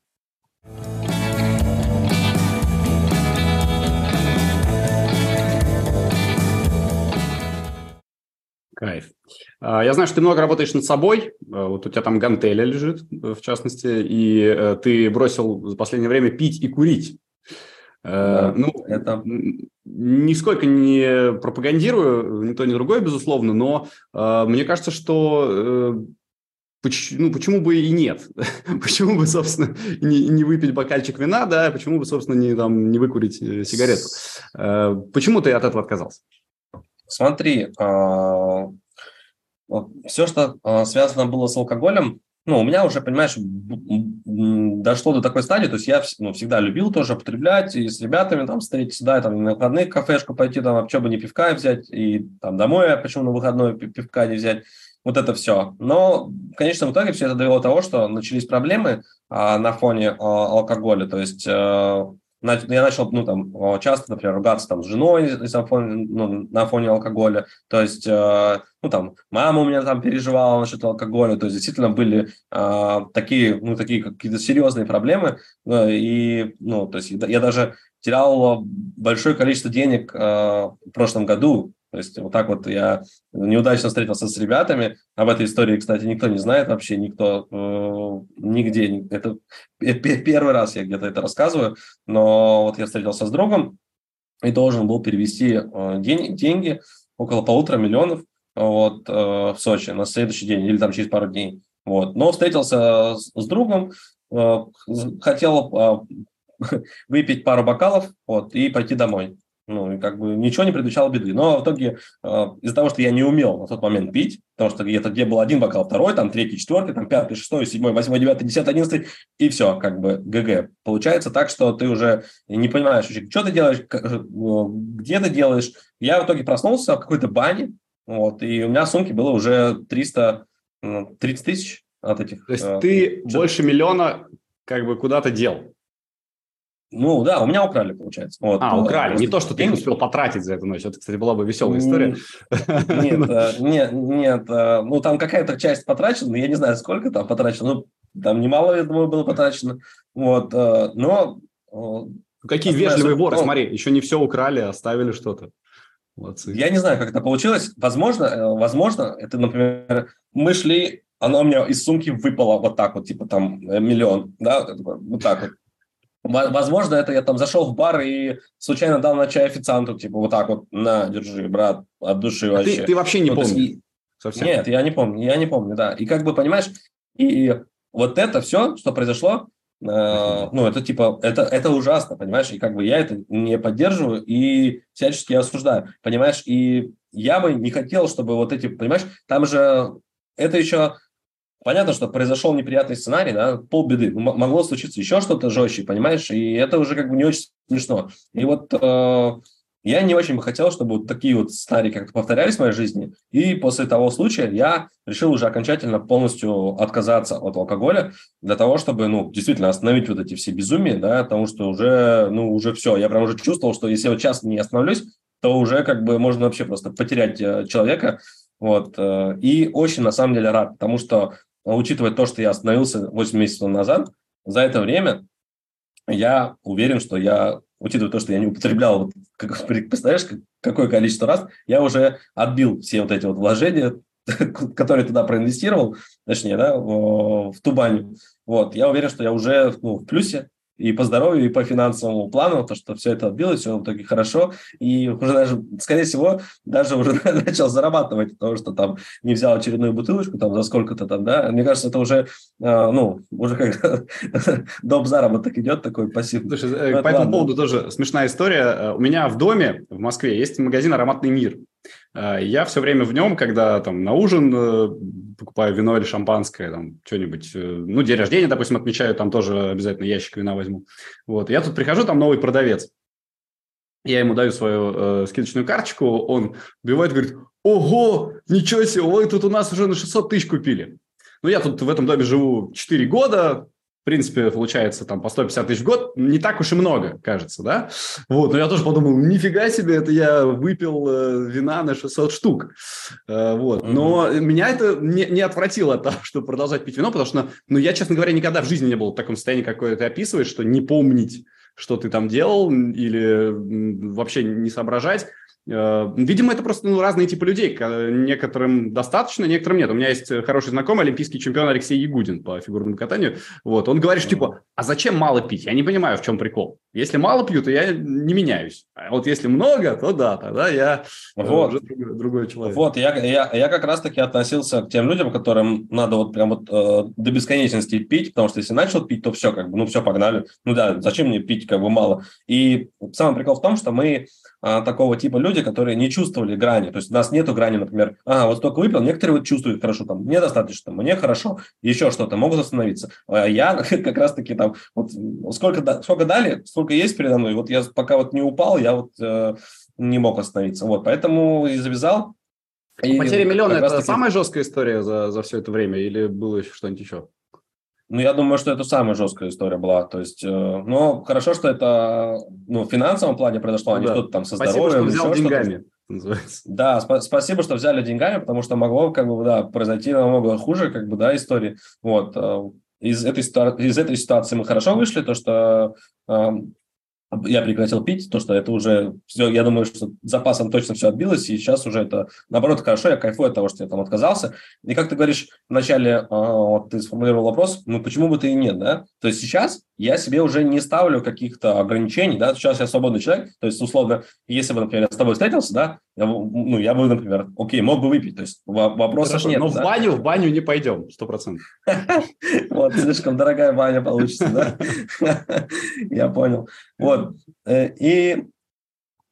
[SPEAKER 2] Кайф. А, я знаю, что ты много работаешь над собой. А, вот у тебя там гантеля лежит, в частности, и э, ты бросил за последнее время пить и курить. Э, да, ну, это нисколько не пропагандирую ни то, ни другое, безусловно, но э, мне кажется, что ну, почему бы и нет? почему бы, собственно, не, не выпить бокальчик вина, да, почему бы, собственно, не, там, не выкурить сигарету? почему ты от этого отказался?
[SPEAKER 3] Смотри, а, все, что а, связано было с алкоголем, ну, у меня уже, понимаешь, дошло до такой стадии, то есть я ну, всегда любил тоже употреблять и с ребятами там встретиться, да, там на выходные кафешку пойти, там, а что бы не пивка взять, и там домой, почему на выходной пивка не взять, вот это все. Но в конечном итоге все это довело до того, что начались проблемы а, на фоне а, алкоголя, то есть а, я начал, ну, там, часто, например, ругаться там с женой на фоне, ну, на фоне алкоголя, то есть, э, ну, там, мама у меня там переживала насчет алкоголя, то есть, действительно были э, такие, ну, такие какие-то серьезные проблемы, э, и, ну, то есть, я даже терял большое количество денег э, в прошлом году то есть вот так вот я неудачно встретился с ребятами. Об этой истории, кстати, никто не знает вообще, никто э, нигде. Это первый раз я где-то это рассказываю. Но вот я встретился с другом и должен был перевести э, день, деньги, около полутора миллионов вот, э, в Сочи на следующий день или там через пару дней. Вот. Но встретился с, с другом, э, хотел э, выпить пару бокалов вот, и пойти домой. Ну, и как бы ничего не предвещало беды. Но в итоге э, из-за того, что я не умел на тот момент пить, потому что где-то где был один бокал, второй, там третий, четвертый, там пятый, шестой, седьмой, восьмой, девятый, десятый, одиннадцатый, и все, как бы ГГ. Получается так, что ты уже не понимаешь, что ты делаешь, э, где ты делаешь. Я в итоге проснулся в какой-то бане, вот, и у меня в сумке было уже 300, 30 ну, тысяч от этих.
[SPEAKER 2] То есть э, ты больше миллиона как бы куда-то дел?
[SPEAKER 3] Ну да, у меня украли, получается.
[SPEAKER 2] Вот. А, украли. Не то, что ты не успел потратить за эту ночь. Это, кстати, была бы веселая история.
[SPEAKER 3] Нет, э, нет, нет. Э, ну, там какая-то часть потрачена, я не знаю, сколько там потрачено. Ну, там немало, я думаю, было потрачено. Вот, э, но...
[SPEAKER 2] Какие вежливые воры, смотри, еще не все украли, оставили что-то.
[SPEAKER 3] Молодцы. Я не знаю, как это получилось. Возможно, возможно, это, например, мы шли, оно у меня из сумки выпало вот так вот, типа там миллион, да, вот так вот. Возможно, это я там зашел в бар и случайно дал на чай официанту, типа, вот так вот, на, держи, брат, от души а вообще.
[SPEAKER 2] Ты, ты вообще не ну, помнишь?
[SPEAKER 3] Совсем. Нет, я не помню, я не помню, да. И как бы, понимаешь, и вот это все, что произошло, ну, это типа, это, это ужасно, понимаешь, и как бы я это не поддерживаю и всячески осуждаю, понимаешь, и я бы не хотел, чтобы вот эти, понимаешь, там же это еще Понятно, что произошел неприятный сценарий, да, полбеды. Могло случиться еще что-то жестче, понимаешь? И это уже как бы не очень смешно. И вот э, я не очень бы хотел, чтобы вот такие вот сценарии как-то повторялись в моей жизни. И после того случая я решил уже окончательно полностью отказаться от алкоголя для того, чтобы, ну, действительно остановить вот эти все безумия, да, потому что уже, ну, уже все. Я прям уже чувствовал, что если вот сейчас не остановлюсь, то уже как бы можно вообще просто потерять э, человека. Вот. Э, и очень, на самом деле, рад, потому что, учитывая то, что я остановился 8 месяцев назад, за это время я уверен, что я учитывая то, что я не употреблял, вот, как, представляешь, какое количество раз, я уже отбил все вот эти вот вложения, которые туда проинвестировал, точнее, да, в, в ту баню. Вот, я уверен, что я уже ну, в плюсе, и по здоровью, и по финансовому плану, то, что все это отбилось, все в итоге хорошо, и уже даже, скорее всего, даже уже начал зарабатывать, потому что там не взял очередную бутылочку там за сколько-то там, да, мне кажется, это уже, э, ну, уже как доп. заработок идет такой пассив.
[SPEAKER 2] Слушай, э, по этому поводу тоже смешная история. Э, у меня в доме в Москве есть магазин «Ароматный мир». Э, я все время в нем, когда там на ужин э, покупаю вино или шампанское, там что-нибудь, э, ну, день рождения, допустим, отмечаю, там тоже обязательно ящик вина возьму. Вот, я тут прихожу, там новый продавец. Я ему даю свою э, скидочную карточку, он бивает, говорит, ого, ничего себе, вы тут у нас уже на 600 тысяч купили. Ну, я тут в этом доме живу 4 года, принципе, получается там по 150 тысяч в год, не так уж и много, кажется, да? Вот, но я тоже подумал, нифига себе, это я выпил э, вина на 600 штук. Э, вот, но mm-hmm. меня это не, не отвратило от того, чтобы продолжать пить вино, потому что, ну, я, честно говоря, никогда в жизни не был в таком состоянии, какое ты описываешь, что не помнить, что ты там делал, или вообще не соображать. Э, видимо, это просто ну, разные типы людей. Некоторым достаточно, некоторым нет. У меня есть хороший знакомый, олимпийский чемпион Алексей Ягудин по фигурному катанию. Вот, он говорит, что, типа, а зачем мало пить? Я не понимаю, в чем прикол. Если мало пью, то я не меняюсь. А вот если много, то да, тогда я
[SPEAKER 3] э, вот. уже другой, другой человек. Вот, я, я, я как раз-таки относился к тем людям, которым надо вот прям вот э, до бесконечности пить, потому что если начал пить, то все, как бы, ну все, погнали. Ну да, зачем мне пить как бы мало? И самый прикол в том, что мы а, такого типа люди, которые не чувствовали грани. То есть у нас нету грани, например, а, вот столько выпил, некоторые вот чувствуют хорошо, там, мне достаточно, мне хорошо, еще что-то, могут остановиться. А я как раз-таки там, вот сколько, сколько дали, сколько есть передо мной, вот я пока вот не упал, я вот э, не мог остановиться. Вот, поэтому и завязал.
[SPEAKER 2] И Потеря миллиона – это таки... самая жесткая история за, за все это время или было еще что-нибудь еще?
[SPEAKER 3] Ну, я думаю, что это самая жесткая история была. То есть, э, ну, хорошо, что это ну, в финансовом плане произошло, а не да. что-то там со
[SPEAKER 2] Спасибо,
[SPEAKER 3] здоровьем.
[SPEAKER 2] Спасибо, что взял деньгами.
[SPEAKER 3] Называется. Да, сп- спасибо, что взяли деньгами, потому что могло, как бы, да, произойти намного хуже, как бы, да, истории. Вот. Э, из этой, из этой ситуации мы хорошо вышли, то, что э, я прекратил пить, то, что это уже все, я думаю, что запасом точно все отбилось, и сейчас уже это, наоборот, хорошо, я кайфую от того, что я там отказался. И как ты говоришь, вначале а, вот ты сформулировал вопрос, ну почему бы ты и нет, да? То есть сейчас я себе уже не ставлю каких-то ограничений, да, сейчас я свободный человек, то есть, условно, если бы, например, я с тобой встретился, да, я, ну, я бы, например, окей, мог бы выпить, то есть вопросов нет.
[SPEAKER 2] Но в баню, в баню не пойдем, сто процентов.
[SPEAKER 3] Вот, слишком дорогая баня получится, да? Я понял. Вот, э, и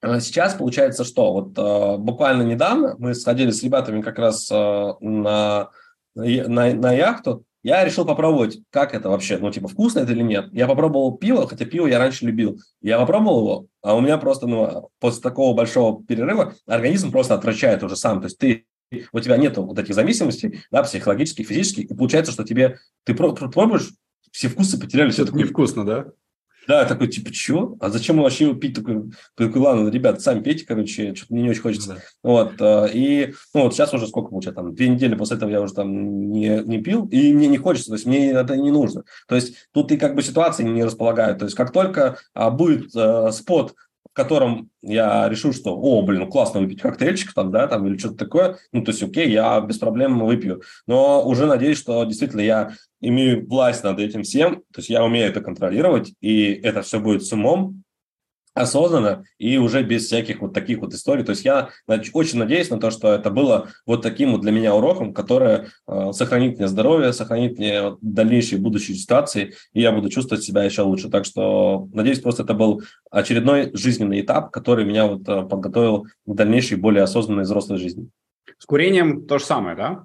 [SPEAKER 3] э, Сейчас получается что? Вот э, буквально недавно мы сходили с ребятами как раз на, на, на яхту, я решил попробовать, как это вообще, ну, типа, вкусно это или нет. Я попробовал пиво, хотя пиво я раньше любил. Я попробовал его, а у меня просто, ну, после такого большого перерыва организм просто отвращает уже сам. То есть ты у тебя нет вот этих зависимостей, да, психологических, физических, и получается, что тебе, ты пробуешь, все вкусы потеряли.
[SPEAKER 2] Все это невкусно, да?
[SPEAKER 3] Да, такой, типа, чего? А зачем вообще его пить? Такой, такой ладно, ребят, сами пейте, короче, что-то мне не очень хочется. Да. Вот, э, и, ну, вот сейчас уже сколько получается, там, две недели после этого я уже там не, не пил, и мне не хочется, то есть мне это не нужно. То есть тут и как бы ситуации не располагают. То есть как только а, будет а, спот котором я решу, что, о, блин, классно выпить коктейльчик там, да, там, или что-то такое, ну, то есть, окей, я без проблем выпью. Но уже надеюсь, что действительно я имею власть над этим всем, то есть я умею это контролировать, и это все будет с умом, осознанно и уже без всяких вот таких вот историй. То есть я очень надеюсь на то, что это было вот таким вот для меня уроком, которое э, сохранит мне здоровье, сохранит мне дальнейшие будущие ситуации, и я буду чувствовать себя еще лучше. Так что надеюсь, просто это был очередной жизненный этап, который меня вот э, подготовил к дальнейшей более осознанной взрослой жизни.
[SPEAKER 2] С курением то же самое, да?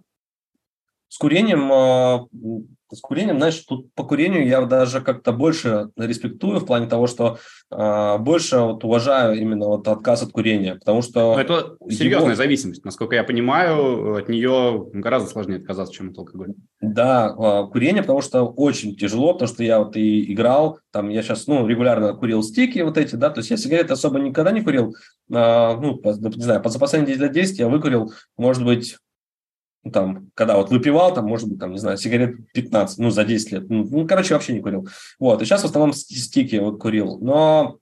[SPEAKER 3] С курением э, с курением, знаешь, тут по курению я даже как-то больше респектую в плане того, что э, больше вот уважаю именно вот отказ от курения, потому что...
[SPEAKER 2] Но это серьезная его... зависимость, насколько я понимаю, от нее гораздо сложнее отказаться, чем от алкоголя.
[SPEAKER 3] Да, э, курение, потому что очень тяжело, потому что я вот и играл, там я сейчас, ну, регулярно курил стики вот эти, да, то есть я сигареты особо никогда не курил, э, ну, не знаю, за последние лет 10 я выкурил, может быть, ну, там, когда вот выпивал, там, может быть, там, не знаю, сигарет 15, ну, за 10 лет. Ну, ну, короче, вообще не курил. Вот, и сейчас в основном стики вот курил. Но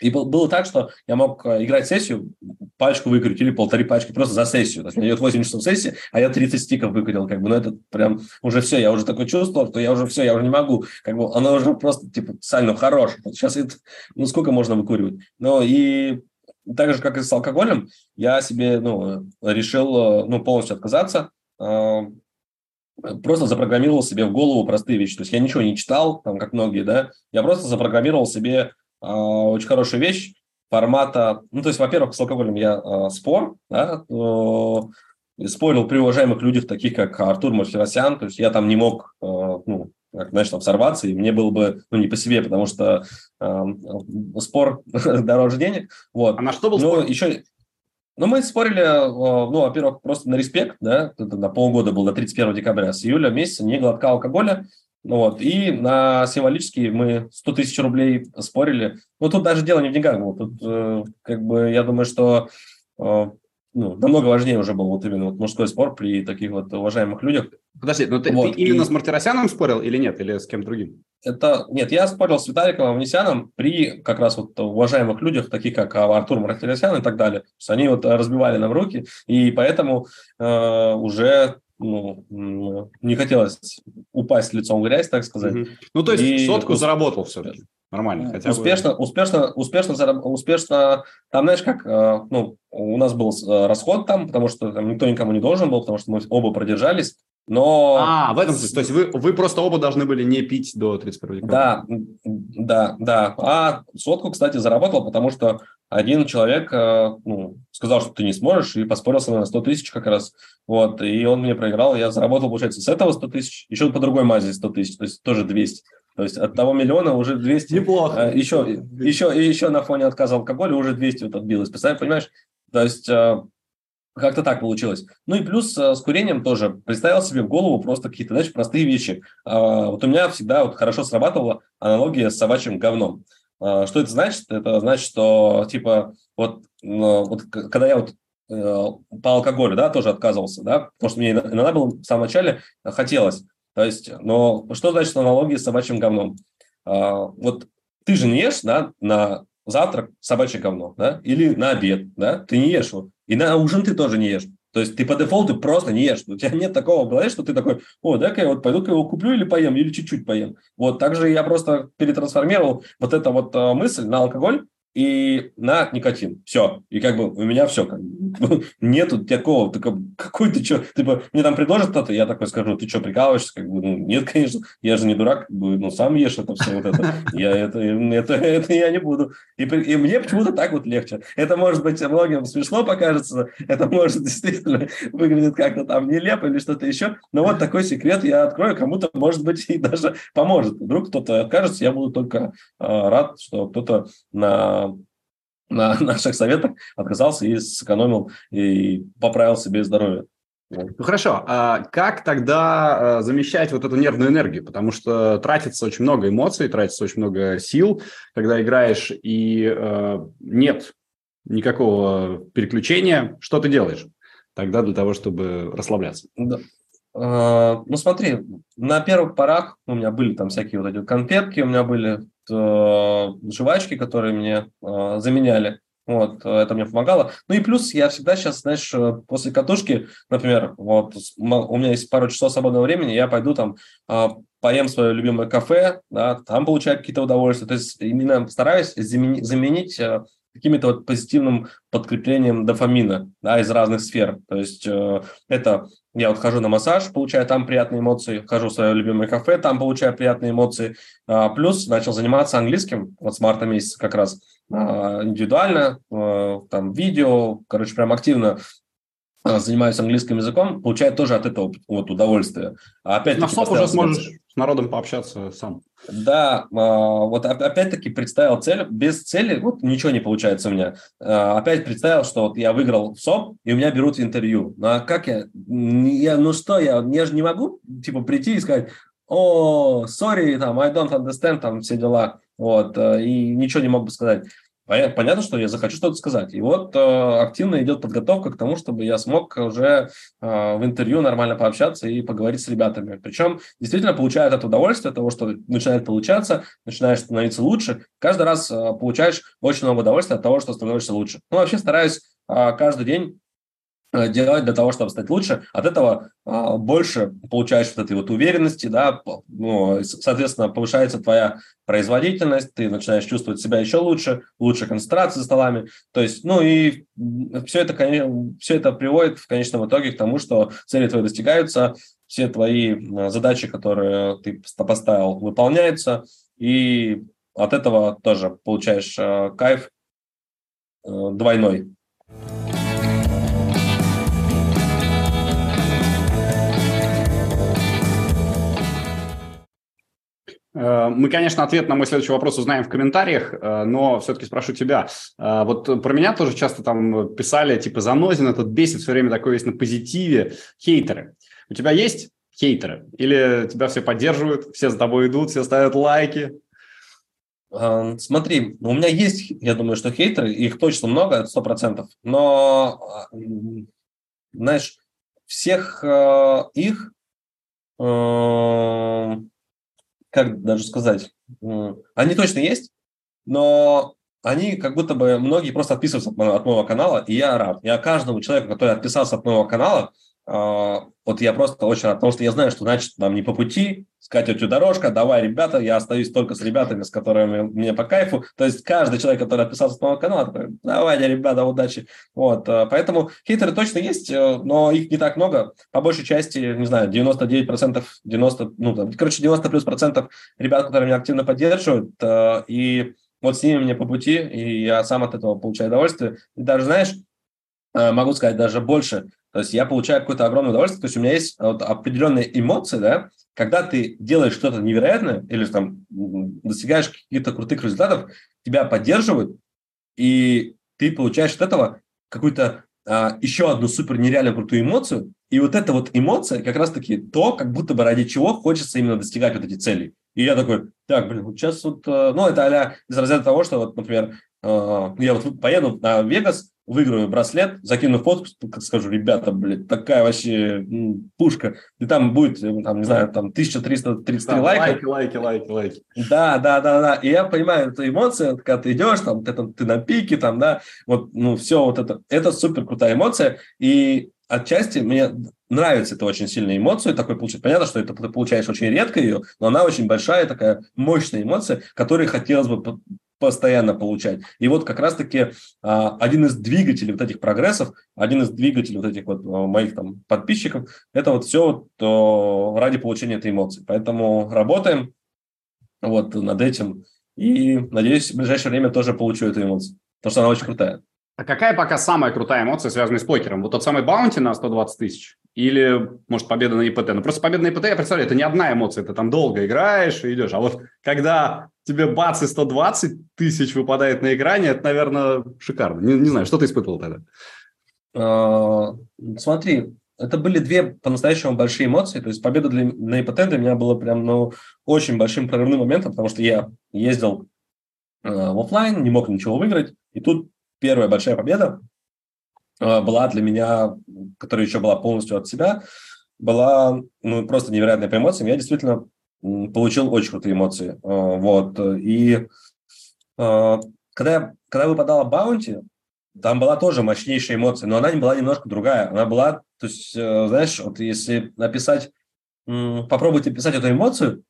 [SPEAKER 3] и было так, что я мог э, играть сессию, пачку выкурить или полторы пачки просто за сессию. То есть у меня идет 8 часов сессии, а я 30 стиков выкурил. Как бы, ну, это прям уже все. Я уже такое чувствовал, что я уже все, я уже не могу. Как бы оно уже просто, типа, сально хорош. Сейчас это, ну, сколько можно выкуривать? Ну, и так же, как и с алкоголем, я себе ну, решил ну, полностью отказаться. А, просто запрограммировал себе в голову простые вещи. То есть я ничего не читал, там, как многие, да, я просто запрограммировал себе э, очень хорошую вещь формата... Ну, то есть, во-первых, с алкоголем я э, спор, да, э, спорил при уважаемых людях, таких как Артур Мартиросян, то есть я там не мог, э, ну, как, знаешь, там сорваться, и мне было бы, ну, не по себе, потому что э, спор дороже денег. Вот.
[SPEAKER 2] А на что был
[SPEAKER 3] Но спор? Еще... Ну, мы спорили, э, ну, во-первых, просто на респект, да, это на полгода был, до 31 декабря, с июля месяца, не глотка алкоголя, ну вот, и на символические мы 100 тысяч рублей спорили. Ну, тут даже дело не в деньгах было, тут, э, как бы, я думаю, что э, ну, намного важнее уже был вот именно вот мужской спор при таких вот уважаемых людях.
[SPEAKER 2] Подожди, но ты, вот, ты именно и... с Мартиросяном спорил или нет, или с кем другим?
[SPEAKER 3] Это, нет, я спорил с Виталиком Авнесяном при как раз вот уважаемых людях, таких как Артур Мартиросян и так далее. То есть они вот разбивали нам руки, и поэтому э, уже ну, не хотелось упасть лицом в грязь, так сказать. Угу.
[SPEAKER 2] Ну, то есть и... сотку заработал все-таки. Нормально.
[SPEAKER 3] Хотя успешно, бы... успешно, успешно, успешно. Там, знаешь, как, э, ну, у нас был э, расход там, потому что там никто никому не должен был, потому что мы оба продержались. Но...
[SPEAKER 2] А, в этом смысле. То есть вы, вы просто оба должны были не пить до 31
[SPEAKER 3] декабря. Да, да, да. А сотку, кстати, заработал, потому что один человек э, ну, сказал, что ты не сможешь, и поспорил со мной на 100 тысяч как раз. Вот, и он мне проиграл. Я заработал, получается, с этого 100 тысяч, еще по другой мазе 100 тысяч, то есть тоже 200. То есть от того миллиона уже 200.
[SPEAKER 2] Неплохо.
[SPEAKER 3] Еще, еще, и еще на фоне отказа алкоголя уже 200 вот отбилось. Представляешь, понимаешь? То есть э, как-то так получилось. Ну и плюс э, с курением тоже представил себе в голову просто какие-то, знаешь, простые вещи. А, вот у меня всегда вот хорошо срабатывала аналогия с собачьим говном. А, что это значит? Это значит, что типа вот, вот когда я вот э, по алкоголю, да, тоже отказывался, да, потому что мне иногда было в самом начале хотелось. То есть, но что значит аналогия с собачьим говном? А, вот ты же не ешь, да, на завтрак собачье говно, да, или на обед, да, ты не ешь его, и на ужин ты тоже не ешь. То есть ты по дефолту просто не ешь. У тебя нет такого в что ты такой, о, дай-ка я вот пойду-ка его куплю или поем, или чуть-чуть поем. Вот также я просто перетрансформировал вот эту вот э, мысль на алкоголь, и на никотин. Все. И как бы у меня все. Как бы, нету такого, такого какой ты что, типа, мне там предложат кто-то, я такой скажу, ты что, прикалываешься? Как бы, ну, нет, конечно, я же не дурак, как бы, ну, сам ешь это все вот это. Я это, это, это я не буду. И, и мне почему-то так вот легче. Это может быть многим смешно покажется, это может действительно выглядит как-то там нелепо или что-то еще, но вот такой секрет я открою, кому-то, может быть, и даже поможет. Вдруг кто-то откажется, я буду только э, рад, что кто-то на на наших советах отказался и сэкономил и поправил себе здоровье.
[SPEAKER 2] Ну хорошо, а как тогда а, замещать вот эту нервную энергию? Потому что тратится очень много эмоций, тратится очень много сил, когда играешь, и э, нет никакого переключения. Что ты делаешь тогда для того, чтобы расслабляться?
[SPEAKER 3] Да. А, ну смотри, на первых порах у меня были там всякие вот эти конфетки, у меня были э, жвачки, которые мне э, заменяли Вот, это мне помогало. Ну и плюс я всегда сейчас, знаешь, после катушки, например, вот у меня есть пару часов свободного времени, я пойду там поем свое любимое кафе, да, там получаю какие-то удовольствия. То есть именно стараюсь заменить, заменить каким-то вот позитивным подкреплением дофамина да, из разных сфер. То есть э, это я вот хожу на массаж, получаю там приятные эмоции, хожу в свое любимое кафе, там получаю приятные эмоции. А, плюс начал заниматься английским вот с марта месяца как раз а, индивидуально, а, там видео, короче, прям активно занимаюсь английским языком, получаю тоже от этого вот удовольствие.
[SPEAKER 2] А опять На СОП уже сможешь с народом пообщаться сам.
[SPEAKER 3] Да, а, вот опять-таки представил цель, без цели вот ничего не получается у меня. А, опять представил, что вот я выиграл в СОП, и у меня берут интервью. Ну а как я, я ну что, я, я же не могу типа прийти и сказать, о, sorry, там, I don't understand, там, все дела, вот, э, и ничего не мог бы сказать. Понятно, что я захочу что-то сказать. И вот э, активно идет подготовка к тому, чтобы я смог уже э, в интервью нормально пообщаться и поговорить с ребятами. Причем действительно получают это удовольствие от того, что начинает получаться, начинаешь становиться лучше. Каждый раз э, получаешь очень много удовольствия от того, что становишься лучше. Ну, вообще стараюсь э, каждый день делать для того, чтобы стать лучше. От этого а, больше получаешь вот этой вот уверенности, да, ну, соответственно, повышается твоя производительность, ты начинаешь чувствовать себя еще лучше, лучше концентрация за столами. То есть, ну и все это, конечно, все это приводит в конечном итоге к тому, что цели твои достигаются, все твои э, задачи, которые ты поставил, выполняются, и от этого тоже получаешь э, кайф двойной.
[SPEAKER 2] Мы, конечно, ответ на мой следующий вопрос узнаем в комментариях, э, но все-таки спрошу тебя. Э, вот про меня тоже часто там писали, типа, Занозин этот бесит все время такой весь на позитиве, хейтеры. У тебя есть хейтеры? Или тебя все поддерживают, все за тобой идут, все ставят лайки?
[SPEAKER 3] Смотри, у меня есть, я думаю, что хейтеры, их точно много, сто процентов, но, знаешь, всех их как даже сказать, они точно есть, но они как будто бы многие просто отписываются от моего, от моего канала, и я рад. Я каждому человеку, который отписался от моего канала, вот я просто очень рад, потому что я знаю, что значит нам не по пути, скатертью дорожка, давай, ребята, я остаюсь только с ребятами, с которыми мне по кайфу. То есть каждый человек, который отписался с моего канала, такой, давайте, ребята, удачи. Вот, а, поэтому хейтеры точно есть, э, но их не так много. По большей части, не знаю, 99%, 90, ну, там, короче, 90 плюс процентов ребят, которые меня активно поддерживают, э, и вот с ними мне по пути, и я сам от этого получаю удовольствие. И даже, знаешь, э, могу сказать даже больше, то есть я получаю какое-то огромное удовольствие, то есть у меня есть вот определенные эмоции, да, когда ты делаешь что-то невероятное или там достигаешь каких-то крутых результатов, тебя поддерживают, и ты получаешь от этого какую-то а, еще одну супер нереально крутую эмоцию, и вот эта вот эмоция как раз-таки то, как будто бы ради чего хочется именно достигать вот эти цели. И я такой, так, блин, вот сейчас вот, э, ну, это а из разряда того, что вот, например, я вот поеду на Вегас, выиграю браслет, закину фотку, скажу, ребята, блядь, такая вообще пушка. И там будет, э, там, не знаю, там 1333 да, лайка.
[SPEAKER 2] Лайки, лайки, лайки, лайки.
[SPEAKER 3] Да, да, да, да. И я понимаю эту эмоцию, когда ты идешь, там, ты, там, ты на пике, там, да, вот, ну, все вот это. Это супер крутая эмоция. И отчасти мне нравится это очень сильная эмоция, такой получить. Понятно, что это ты получаешь очень редко ее, но она очень большая, такая мощная эмоция, которую хотелось бы постоянно получать. И вот как раз-таки а, один из двигателей вот этих прогрессов, один из двигателей вот этих вот а, моих там подписчиков, это вот все вот, ради получения этой эмоции. Поэтому работаем вот над этим и, надеюсь, в ближайшее время тоже получу эту эмоцию, потому что она очень крутая.
[SPEAKER 2] А какая пока самая крутая эмоция, связанная с покером? Вот тот самый баунти на 120 тысяч? Или, может, победа на ИПТ? Ну, просто победа на ИПТ, я представляю, это не одна эмоция, ты там долго играешь и идешь. А вот когда тебе бац и 120 тысяч выпадает на экране, это, наверное, шикарно. Не, не знаю, что ты испытывал тогда?
[SPEAKER 3] А, смотри, это были две по-настоящему большие эмоции. То есть победа для, на для меня была прям, ну, очень большим прорывным моментом, потому что я ездил э, в офлайн, не мог ничего выиграть. И тут первая большая победа э, была для меня, которая еще была полностью от себя, была ну, просто невероятная по эмоциям. Я действительно получил очень крутые эмоции. Э, вот. И э, когда, когда выпадала баунти, там была тоже мощнейшая эмоция, но она не была немножко другая. Она была, то есть, э, знаешь, вот если написать, попробуйте писать эту эмоцию,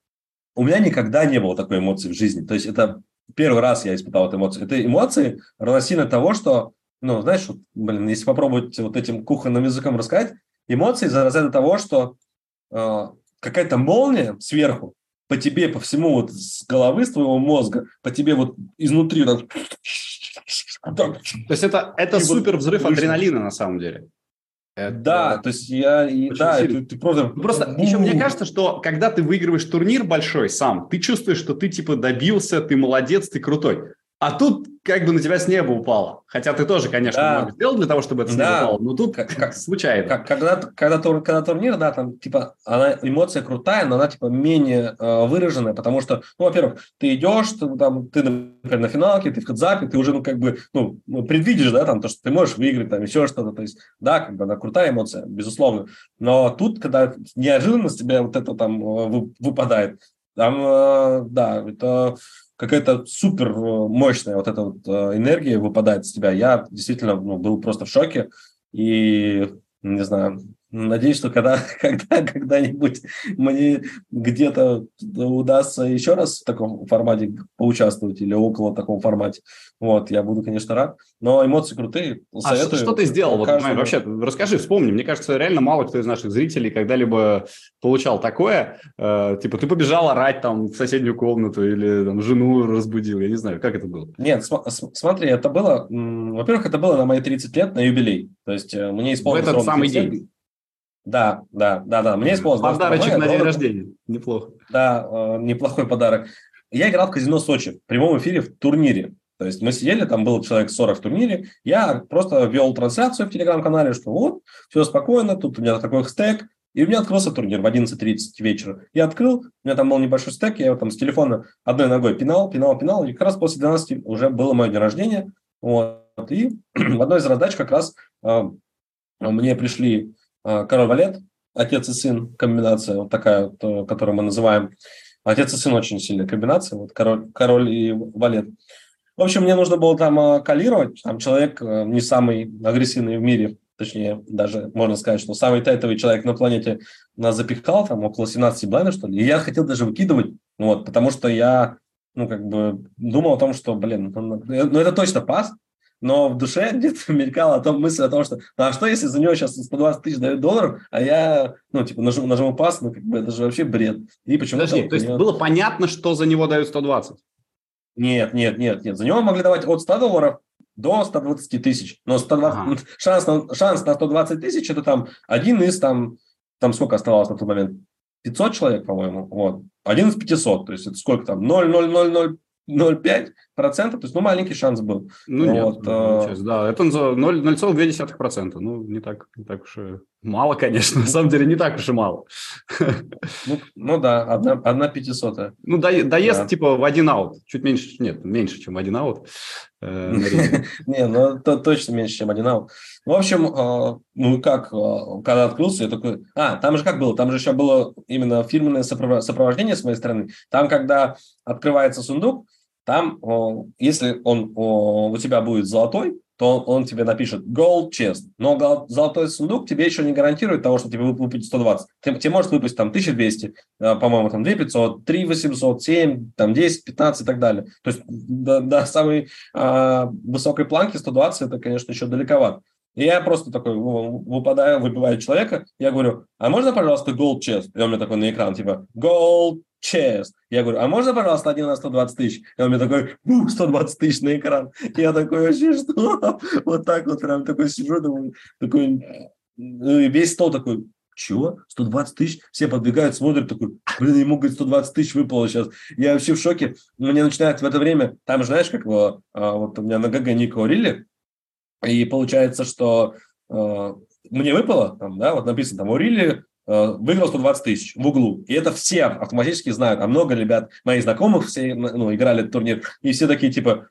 [SPEAKER 3] у меня никогда не было такой эмоции в жизни. То есть это первый раз я испытал эту эмоцию. Это эмоции равносильно того, что, ну, знаешь, вот, блин, если попробовать вот этим кухонным языком рассказать, эмоции за того, что какая-то молния сверху по тебе, по всему вот с головы, с твоего мозга, по тебе вот изнутри так,
[SPEAKER 2] то есть это, это супер взрыв адреналина на самом деле.
[SPEAKER 3] Это да, то есть я, и, да,
[SPEAKER 2] ты, ты просто... Ну, просто еще мне кажется, что когда ты выигрываешь турнир большой сам, ты чувствуешь, что ты типа добился, ты молодец, ты крутой. А тут как бы на тебя с неба упало. Хотя ты тоже, конечно, да. много сделал для того, чтобы это с неба да. упало, но тут как, как случайно.
[SPEAKER 3] Как, когда, когда, тур, когда турнир, да, там, типа, она, эмоция крутая, но она, типа, менее э, выраженная, потому что, ну, во-первых, ты идешь, ты, там, ты, например, на финалке, ты в хедзапе, ты уже, ну, как бы, ну, предвидишь, да, там, то, что ты можешь выиграть, там, еще что-то, то есть, да, как бы, она крутая эмоция, безусловно, но тут, когда неожиданно с тебя вот это там э, выпадает, там, э, да, это какая-то супер э, мощная вот эта вот э, энергия выпадает с тебя. Я действительно ну, был просто в шоке и, не знаю, Надеюсь, что когда, когда, когда-нибудь мне где-то удастся еще раз в таком формате поучаствовать или около такого формате. Вот, я буду, конечно, рад. Но эмоции крутые.
[SPEAKER 2] А что, что ты сделал? Вот, вообще, расскажи, вспомни. Мне кажется, реально мало кто из наших зрителей когда-либо получал такое. Э, типа, ты побежал орать там в соседнюю комнату или там жену разбудил. Я не знаю, как это было?
[SPEAKER 3] Нет, см- смотри, это было... Во-первых, это было на мои 30 лет, на юбилей. То есть э, мне исполнилось...
[SPEAKER 2] В этот самый день?
[SPEAKER 3] Да, да, да, да. Мне исполнилось.
[SPEAKER 2] Подарочек на день рождения. Неплохо.
[SPEAKER 3] Да, э, неплохой подарок. Я играл в казино Сочи в прямом эфире в турнире. То есть мы сидели, там был человек 40 в турнире, я просто вел трансляцию в телеграм-канале, что вот, все спокойно, тут у меня такой стек, и у меня открылся турнир в 11.30 вечера. Я открыл, у меня там был небольшой стек, я его там с телефона одной ногой пинал, пинал, пинал, и как раз после 12 уже было мое день рождения. Вот. И в одной из задач как раз э, мне пришли а, король-валет, отец и сын, комбинация вот такая, вот, э, которую мы называем. Отец и сын очень сильная комбинация, вот король, король и валет. В общем, мне нужно было там а, калировать, там человек э, не самый агрессивный в мире, точнее, даже можно сказать, что самый тайтовый человек на планете нас запихал, там около 17 блайндов, что ли, и я хотел даже выкидывать, вот, потому что я, ну, как бы думал о том, что, блин, ну, ну, ну это точно пас, но в душе где-то мелькала о том, мысль о том, что ну, а что если за него сейчас 120 тысяч дают долларов, а я, ну, типа, нажму, нажму пас, ну, как бы это же вообще бред.
[SPEAKER 2] И почему Подожди, то есть было понятно, что за него дают 120?
[SPEAKER 3] Нет, нет, нет, нет. За него могли давать от 100 долларов до 120 тысяч. Но 120, ага. шанс, на, шанс на 120 тысяч – это там один из, там, там сколько оставалось на тот момент? 500 человек, по-моему, вот. Один из 500, то есть это сколько там? 0,0000 0,5%, то есть, ну, маленький шанс был.
[SPEAKER 2] Ну, нет, вот, ну, э... да, это 0,2%, ну, не так, не так уж и мало, конечно, на самом деле не так уж и мало.
[SPEAKER 3] Ну, ну да, одна, одна пятисотая.
[SPEAKER 2] Ну, до, доезд да. типа в один аут, чуть меньше, нет, меньше, чем один аут.
[SPEAKER 3] Э, не, ну, то, точно меньше, чем один аут. В общем, э, ну, как, э, когда открылся, я такой, а, там же как было, там же еще было именно фирменное сопровождение с моей стороны, там, когда открывается сундук, там, если он у тебя будет золотой, то он тебе напишет gold chest. Но золотой сундук тебе еще не гарантирует того, что тебе выпустит 120. Тебе, может выпустить там 1200, э, по-моему, там 2500, 3800, 7, там 10, 15 и так далее. То есть до, до самой а, высокой планки 120 это, конечно, еще далековато. И я просто такой выпадаю, выбиваю человека, я говорю, а можно, пожалуйста, gold chest? И он мне такой на экран, типа, gold chest. Я говорю, а можно, пожалуйста, один на 120 тысяч? И он мне такой, 120 тысяч на экран. Я такой, вообще что? Вот так вот прям такой сижу, думаю, такой, ну, и весь стол такой, чего? 120 тысяч? Все подбегают, смотрят, такой, блин, ему, говорит, 120 тысяч выпало сейчас. Я вообще в шоке. Мне начинает в это время, там, знаешь, как вот, а, вот у меня на ГГ Ника Урили, и получается, что э, мне выпало, там, да, вот написано, там, Урили выиграл 120 тысяч в углу. И это все автоматически знают. А много ребят, моих знакомых, все ну, играли этот турнир, и все такие, типа,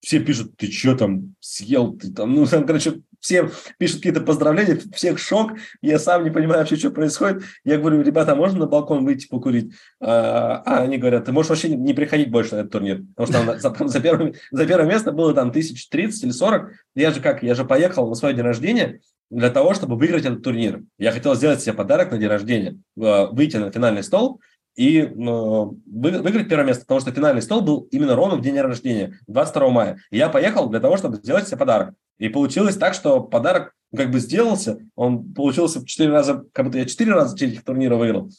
[SPEAKER 3] все пишут, ты что там съел, ты там, ну, там, короче, всем пишут какие-то поздравления, всех шок, я сам не понимаю вообще, что происходит. Я говорю, ребята, а можно на балкон выйти покурить? А, а они говорят, ты можешь вообще не приходить больше на этот турнир, потому что там, за, первое, за первое место было там тысяч тридцать или сорок. Я же как, я же поехал на свой день рождения, для того, чтобы выиграть этот турнир. Я хотел сделать себе подарок на день рождения, выйти на финальный стол и э, выиграть первое место, потому что финальный стол был именно ровно в день рождения, 22 мая. И я поехал для того, чтобы сделать себе подарок. И получилось так, что подарок как бы сделался, он получился в 4 раза, как будто я 4 раза этих турнира выиграл.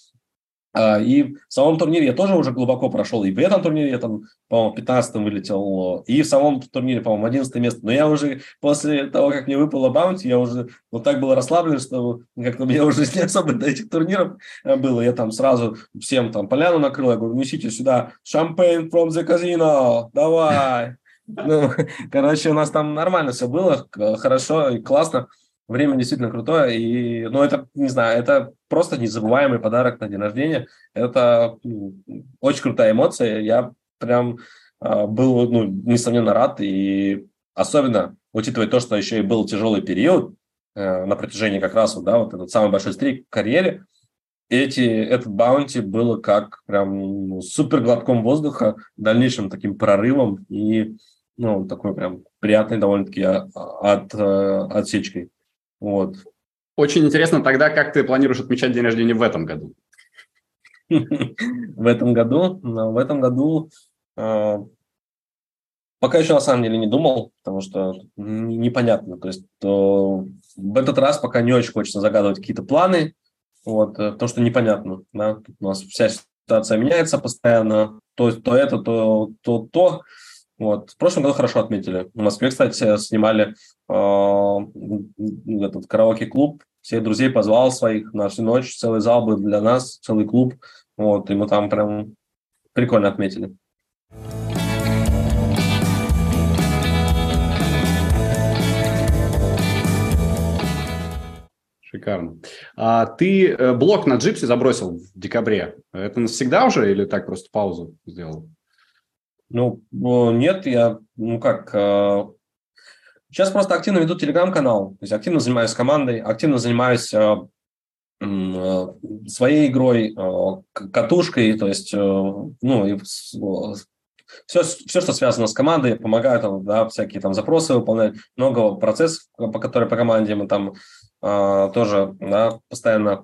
[SPEAKER 3] А, и в самом турнире я тоже уже глубоко прошел. И в этом турнире я там, по-моему, 15 вылетел. И в самом турнире, по-моему, 11 место. Но я уже после того, как мне выпало баунти, я уже вот так был расслаблен, что как-то мне уже не особо до этих турниров э, было. Я там сразу всем там поляну накрыл. Я говорю, несите сюда шампейн from the casino, давай. Ну, короче, у нас там нормально все было, хорошо и классно. Время действительно крутое, и, ну, это, не знаю, это просто незабываемый подарок на день рождения. Это ну, очень крутая эмоция. Я прям э, был, ну, несомненно, рад, и особенно учитывая то, что еще и был тяжелый период э, на протяжении как раз, вот, да, вот этот самый большой стрик в карьере, эти, этот баунти было как прям ну, супер глотком воздуха, дальнейшим таким прорывом и ну, такой прям приятной довольно-таки а, от, э, отсечкой. Вот.
[SPEAKER 2] Очень интересно тогда, как ты планируешь отмечать день рождения в этом году?
[SPEAKER 3] В этом году? В этом году э, пока еще на самом деле не думал, потому что непонятно. То есть в этот раз пока не очень хочется загадывать какие-то планы, вот, э, потому что непонятно. Да? у нас вся ситуация меняется постоянно. То, то это, то, то, то. Вот. В прошлом году хорошо отметили. В Москве, кстати, снимали э, этот караоке-клуб. Всех друзей позвал своих на всю ночь. Целый зал был для нас, целый клуб. Вот, и мы там прям прикольно отметили.
[SPEAKER 2] Шикарно. А ты э, блок на джипсе забросил в декабре. Это навсегда уже или так просто паузу сделал?
[SPEAKER 3] Ну, нет, я, ну как, сейчас просто активно веду телеграм-канал, то есть активно занимаюсь командой, активно занимаюсь своей игрой, катушкой, то есть, ну, и все, все, что связано с командой, помогаю там, да, всякие там запросы выполнять, много процессов, по которым по команде мы там э, тоже, да, постоянно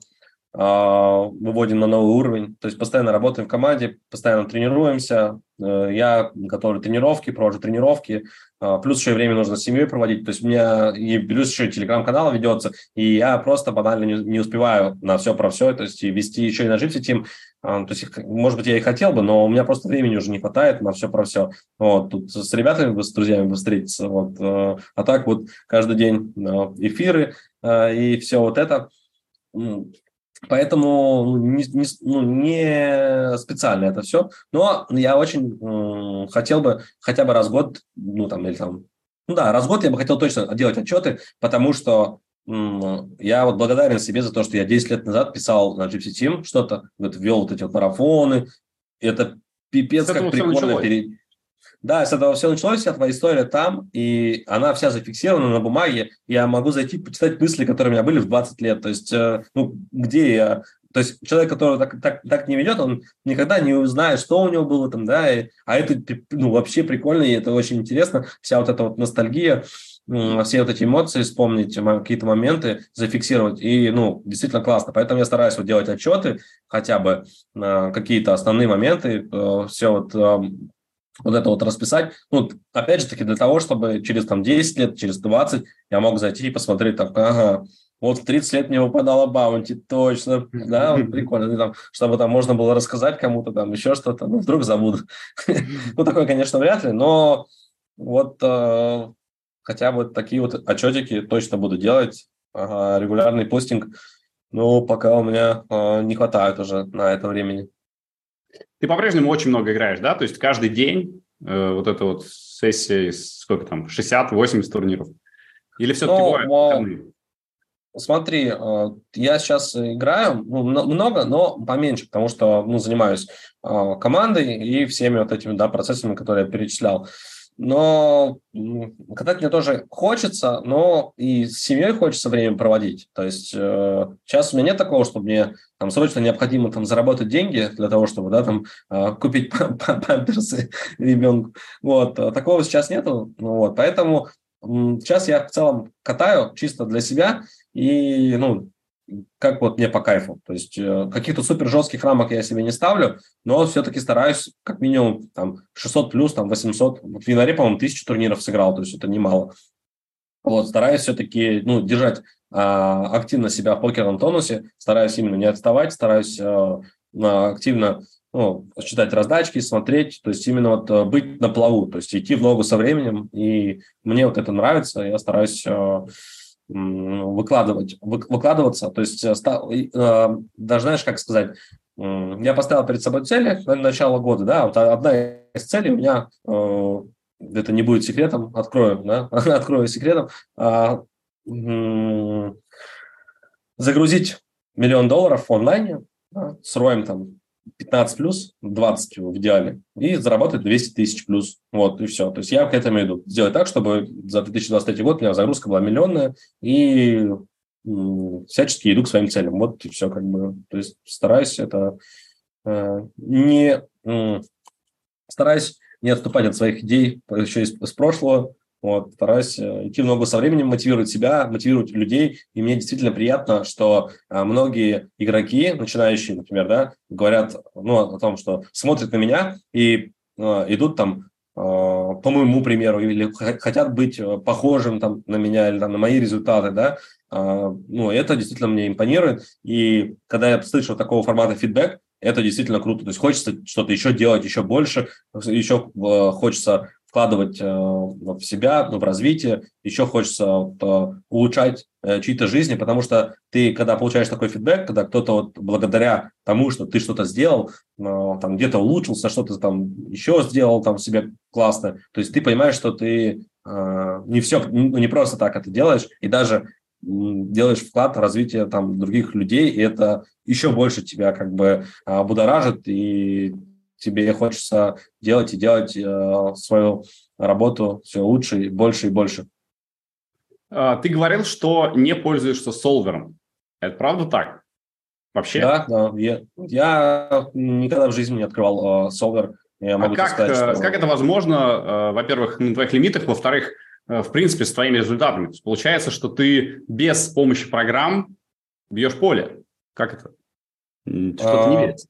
[SPEAKER 3] выводим на новый уровень. То есть постоянно работаем в команде, постоянно тренируемся. Э, я готовлю тренировки, провожу тренировки. А, плюс еще и время нужно с семьей проводить. То есть у меня и плюс еще телеграм-канал ведется, и я просто банально не, не успеваю на все про все. То есть и вести еще и на Gypsy Team. То есть, может быть, я и хотел бы, но у меня просто времени уже не хватает на все про все. Вот, тут с ребятами, с друзьями бы встретиться. Вот. Э, а так вот каждый день э, эфиры и все вот это Поэтому ну, не, не, ну, не специально это все. Но я очень э, хотел бы хотя бы раз в год, ну там, или там, ну да, раз в год я бы хотел точно делать отчеты, потому что э, я вот благодарен себе за то, что я 10 лет назад писал на Gypsy Team что-то, вот вел вот эти вот марафоны. Это пипец, как прикольно. Пере... Да, с этого все началось, вся твоя история там, и она вся зафиксирована на бумаге. Я могу зайти почитать мысли, которые у меня были в 20 лет. То есть, э, ну, где я... То есть человек, который так, так, так не ведет, он никогда не узнает, что у него было там, да, и, а это ну, вообще прикольно, и это очень интересно. Вся вот эта вот ностальгия, все вот эти эмоции вспомнить, какие-то моменты зафиксировать, и, ну, действительно классно. Поэтому я стараюсь вот делать отчеты, хотя бы на какие-то основные моменты, э, все вот вот это вот расписать. Ну, опять же таки, для того, чтобы через там 10 лет, через 20 я мог зайти и посмотреть там, ага, вот в 30 лет мне выпадала баунти, точно, да, вот прикольно, там, чтобы там можно было рассказать кому-то там еще что-то, ну, вдруг забудут. ну, такое, конечно, вряд ли, но вот э, хотя бы такие вот отчетики точно буду делать, регулярный постинг, но пока у меня э, не хватает уже на это времени.
[SPEAKER 2] Ты по-прежнему очень много играешь, да? То есть каждый день э, вот эта вот сессия, сколько там, 60-80 турниров? Или все-таки ну, бывают выходные?
[SPEAKER 3] Смотри, э, я сейчас играю ну, много, но поменьше, потому что ну, занимаюсь э, командой и всеми вот этими да, процессами, которые я перечислял. Но катать мне тоже хочется, но и с семьей хочется время проводить. То есть э, сейчас у меня нет такого, что мне там срочно необходимо там заработать деньги для того, чтобы да, там э, купить памперсы ребенку. Вот, а такого сейчас нету. Ну, вот, поэтому сейчас я в целом катаю чисто для себя и, ну, как вот мне по кайфу. То есть э, каких-то супер жестких рамок я себе не ставлю, но все-таки стараюсь как минимум там 600 плюс, там 800. Вот в январе, по-моему, тысячу турниров сыграл, то есть это немало. Вот, стараюсь все-таки ну, держать а, активно себя в покерном тонусе, стараюсь именно не отставать, стараюсь а, активно ну, читать раздачки, смотреть, то есть именно вот а, быть на плаву, то есть идти в ногу со временем, и мне вот это нравится, я стараюсь а, выкладывать, выкладываться. То есть, э, э, даже знаешь, как сказать, я поставил перед собой цели на начало года, да, вот одна из целей у меня, э, это не будет секретом, открою, да, открою секретом, а, загрузить миллион долларов в онлайне да, с роем там 15 плюс, 20 в идеале, и заработать 200 тысяч плюс. Вот, и все. То есть я к этому иду. Сделать так, чтобы за 2023 год у меня загрузка была миллионная, и всячески иду к своим целям. Вот и все как бы. То есть стараюсь это э, не... Э, стараюсь не отступать от своих идей еще из, из прошлого, вот, стараюсь э, идти много со временем, мотивировать себя, мотивировать людей. И мне действительно приятно, что а, многие игроки, начинающие, например, да, говорят ну, о том, что смотрят на меня и а, идут там по моему примеру или хотят быть э, похожим там, на меня или там, на мои результаты, да, ну, это действительно мне импонирует. И когда я слышу такого формата фидбэк, это действительно круто. То есть хочется что-то еще делать, еще больше, еще э, хочется вкладывать э, в себя, ну, в развитие, еще хочется вот, э, улучшать э, чьи-то жизни, потому что ты, когда получаешь такой фидбэк, когда кто-то вот благодаря тому, что ты что-то сделал, там где-то улучшился, что-то там еще сделал там себе классно, то есть ты понимаешь, что ты не все, ну, не просто так это делаешь, и даже делаешь вклад в развитие там других людей, и это еще больше тебя как бы будоражит, и тебе хочется делать и делать э, свою работу все лучше, и больше и больше.
[SPEAKER 2] А, ты говорил, что не пользуешься солвером. Это правда так? Вообще?
[SPEAKER 3] Да, да. Я, я никогда в жизни не открывал э, солвер.
[SPEAKER 2] Я могу а как, сказать, что... как это возможно, э, во-первых, на твоих лимитах, во-вторых, э, в принципе, с твоими результатами? получается, что ты без помощи программ бьешь поле. Как это? Что-то не а, верится.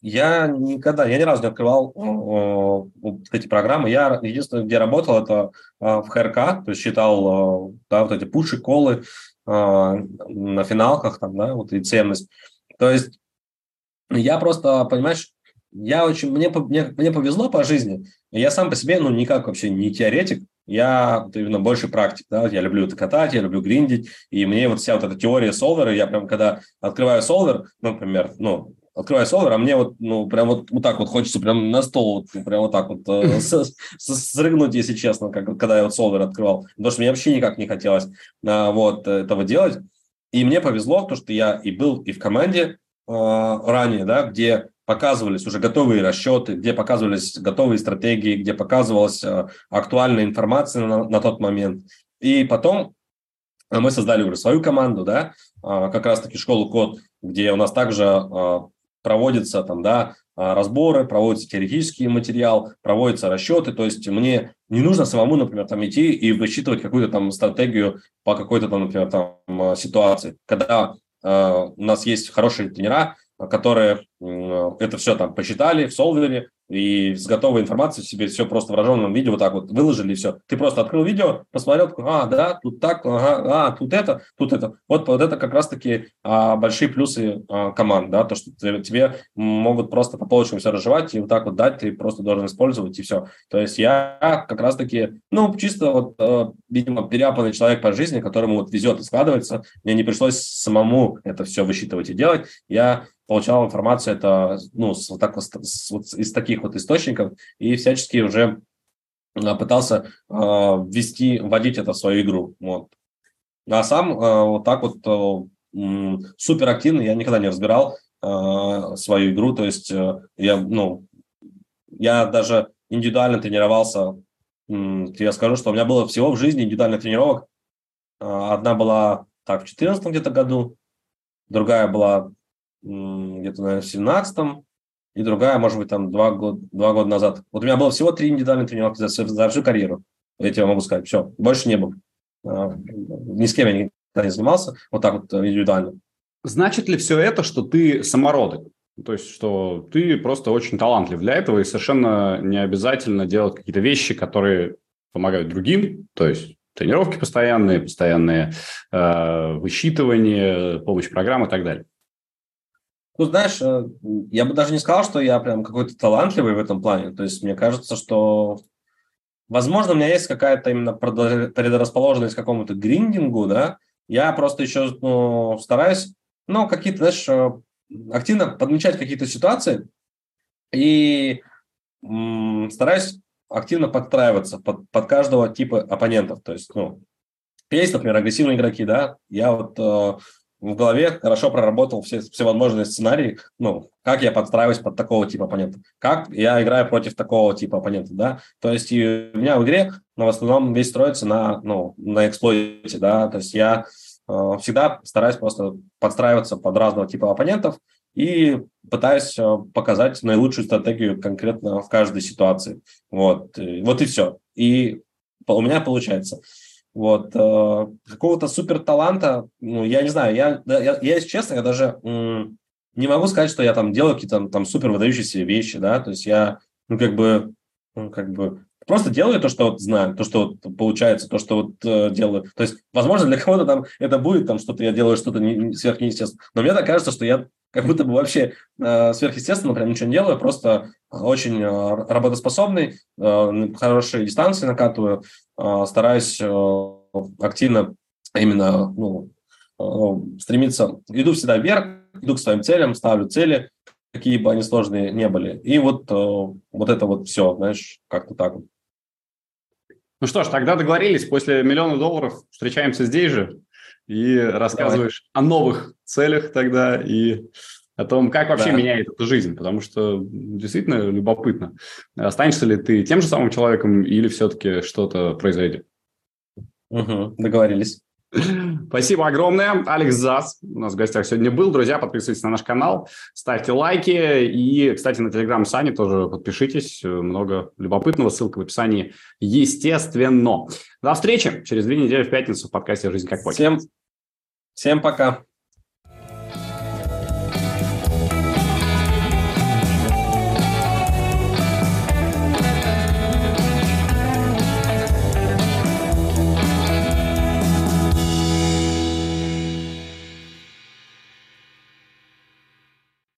[SPEAKER 3] Я никогда, я ни разу не открывал э, вот эти программы. Я единственное, где работал, это э, в ХРК, то есть считал э, да, вот эти пуши, колы э, на финалках, там, да, вот и ценность. То есть я просто, понимаешь, я очень, мне, мне, мне повезло по жизни. Я сам по себе, ну, никак вообще не теоретик, я вот именно больше практик, да, я люблю это катать, я люблю гриндить, и мне вот вся вот эта теория солвера, я прям когда открываю солвер, например, ну, открываю солвер, а мне вот, ну, прям вот, вот так вот хочется прям на стол, вот, прям вот так вот э, срыгнуть, если честно, как, когда я вот солвер открывал. Потому что мне вообще никак не хотелось а, вот этого делать. И мне повезло, то, что я и был и в команде а, ранее, да, где показывались уже готовые расчеты, где показывались готовые стратегии, где показывалась а, актуальная информация на, на тот момент. И потом мы создали уже свою команду, да, а, как раз-таки школу код, где у нас также а, проводятся там, да, а, разборы, проводится теоретический материал, проводятся расчеты, то есть мне не нужно самому, например, там идти и высчитывать какую-то там стратегию по какой-то там, например, там а, ситуации. Когда э, у нас есть хорошие тренера, которые э, это все там посчитали в солвере, и с готовой информацией себе все просто в выраженном виде вот так вот выложили, и все. Ты просто открыл видео, посмотрел, а, да, тут так, ага, а, тут это, тут это. Вот, вот это как раз-таки а, большие плюсы а, команд, да, то, что тебе могут просто по полочкам все разжевать и вот так вот дать, ты просто должен использовать, и все. То есть я как раз-таки, ну, чисто вот, а, видимо, переапанный человек по жизни, которому вот везет и складывается, мне не пришлось самому это все высчитывать и делать. Я получал информацию это ну, вот так, с, вот, из таких вот источников и всячески уже а, пытался э, ввести, вводить это в свою игру. Вот. А сам э, вот так вот супер активно я никогда не разбирал свою игру, то есть э, я, ну, я даже индивидуально тренировался я скажу, что у меня было всего в жизни индивидуальных тренировок. А, одна была так в 2014 где-то году, другая была где-то, наверное, в 2017 и другая, может быть, там два года, два года назад. Вот у меня было всего три индивидуальных тренировки за, за всю карьеру. Я тебе могу сказать. Все, больше не было. А, ни с кем я никогда не занимался вот так вот индивидуально.
[SPEAKER 2] Значит ли все это, что ты самородок? То есть, что ты просто очень талантлив для этого, и совершенно не обязательно делать какие-то вещи, которые помогают другим, то есть тренировки постоянные, постоянные э, высчитывания, помощь программ и так далее.
[SPEAKER 3] Ну, знаешь, э, я бы даже не сказал, что я прям какой-то талантливый в этом плане. То есть мне кажется, что, возможно, у меня есть какая-то именно предрасположенность к какому-то гриндингу, да. Я просто еще ну, стараюсь, ну, какие-то, знаешь, э, активно подмечать какие-то ситуации и м- стараюсь активно подстраиваться под, под каждого типа оппонентов. То есть, ну, есть, например, агрессивные игроки, да, я вот э, в голове хорошо проработал все всевозможные сценарии, ну, как я подстраиваюсь под такого типа оппонента, как я играю против такого типа оппонента, да, то есть и у меня в игре, но в основном весь строится на, ну, на эксплойте, да, то есть я э, всегда стараюсь просто подстраиваться под разного типа оппонентов и пытаюсь э, показать наилучшую стратегию конкретно в каждой ситуации, вот, вот и все, и у меня получается. Вот. Э, какого-то супер таланта, ну, я не знаю, я, я, я, если честно, я даже м, не могу сказать, что я там делаю какие-то там, супер выдающиеся вещи, да, то есть я, ну, как бы, ну, как бы, просто делаю то, что вот знаю, то, что вот получается, то, что вот э, делаю. То есть, возможно, для кого-то там это будет там что-то, я делаю что-то не, не сверхъестественное. Но мне так кажется, что я как будто бы вообще э, сверхъестественно прям ничего не делаю, просто очень э, работоспособный, э, хорошие дистанции накатываю, э, стараюсь э, активно именно ну, э, стремиться, иду всегда вверх, иду к своим целям, ставлю цели, какие бы они сложные не были. И вот, э, вот это вот все, знаешь, как-то так.
[SPEAKER 2] Ну что ж, тогда договорились. После миллиона долларов встречаемся здесь же и рассказываешь Давай. о новых целях тогда и о том, как вообще да. меняет эту жизнь, потому что действительно любопытно. Останешься ли ты тем же самым человеком или все-таки что-то произойдет?
[SPEAKER 3] Угу, договорились.
[SPEAKER 2] Спасибо огромное. Алекс Зас у нас в гостях сегодня был. Друзья, подписывайтесь на наш канал, ставьте лайки. И, кстати, на телеграм Сани тоже подпишитесь. Много любопытного. Ссылка в описании, естественно. До встречи через две недели в пятницу в подкасте «Жизнь как покер».
[SPEAKER 3] Всем, всем пока.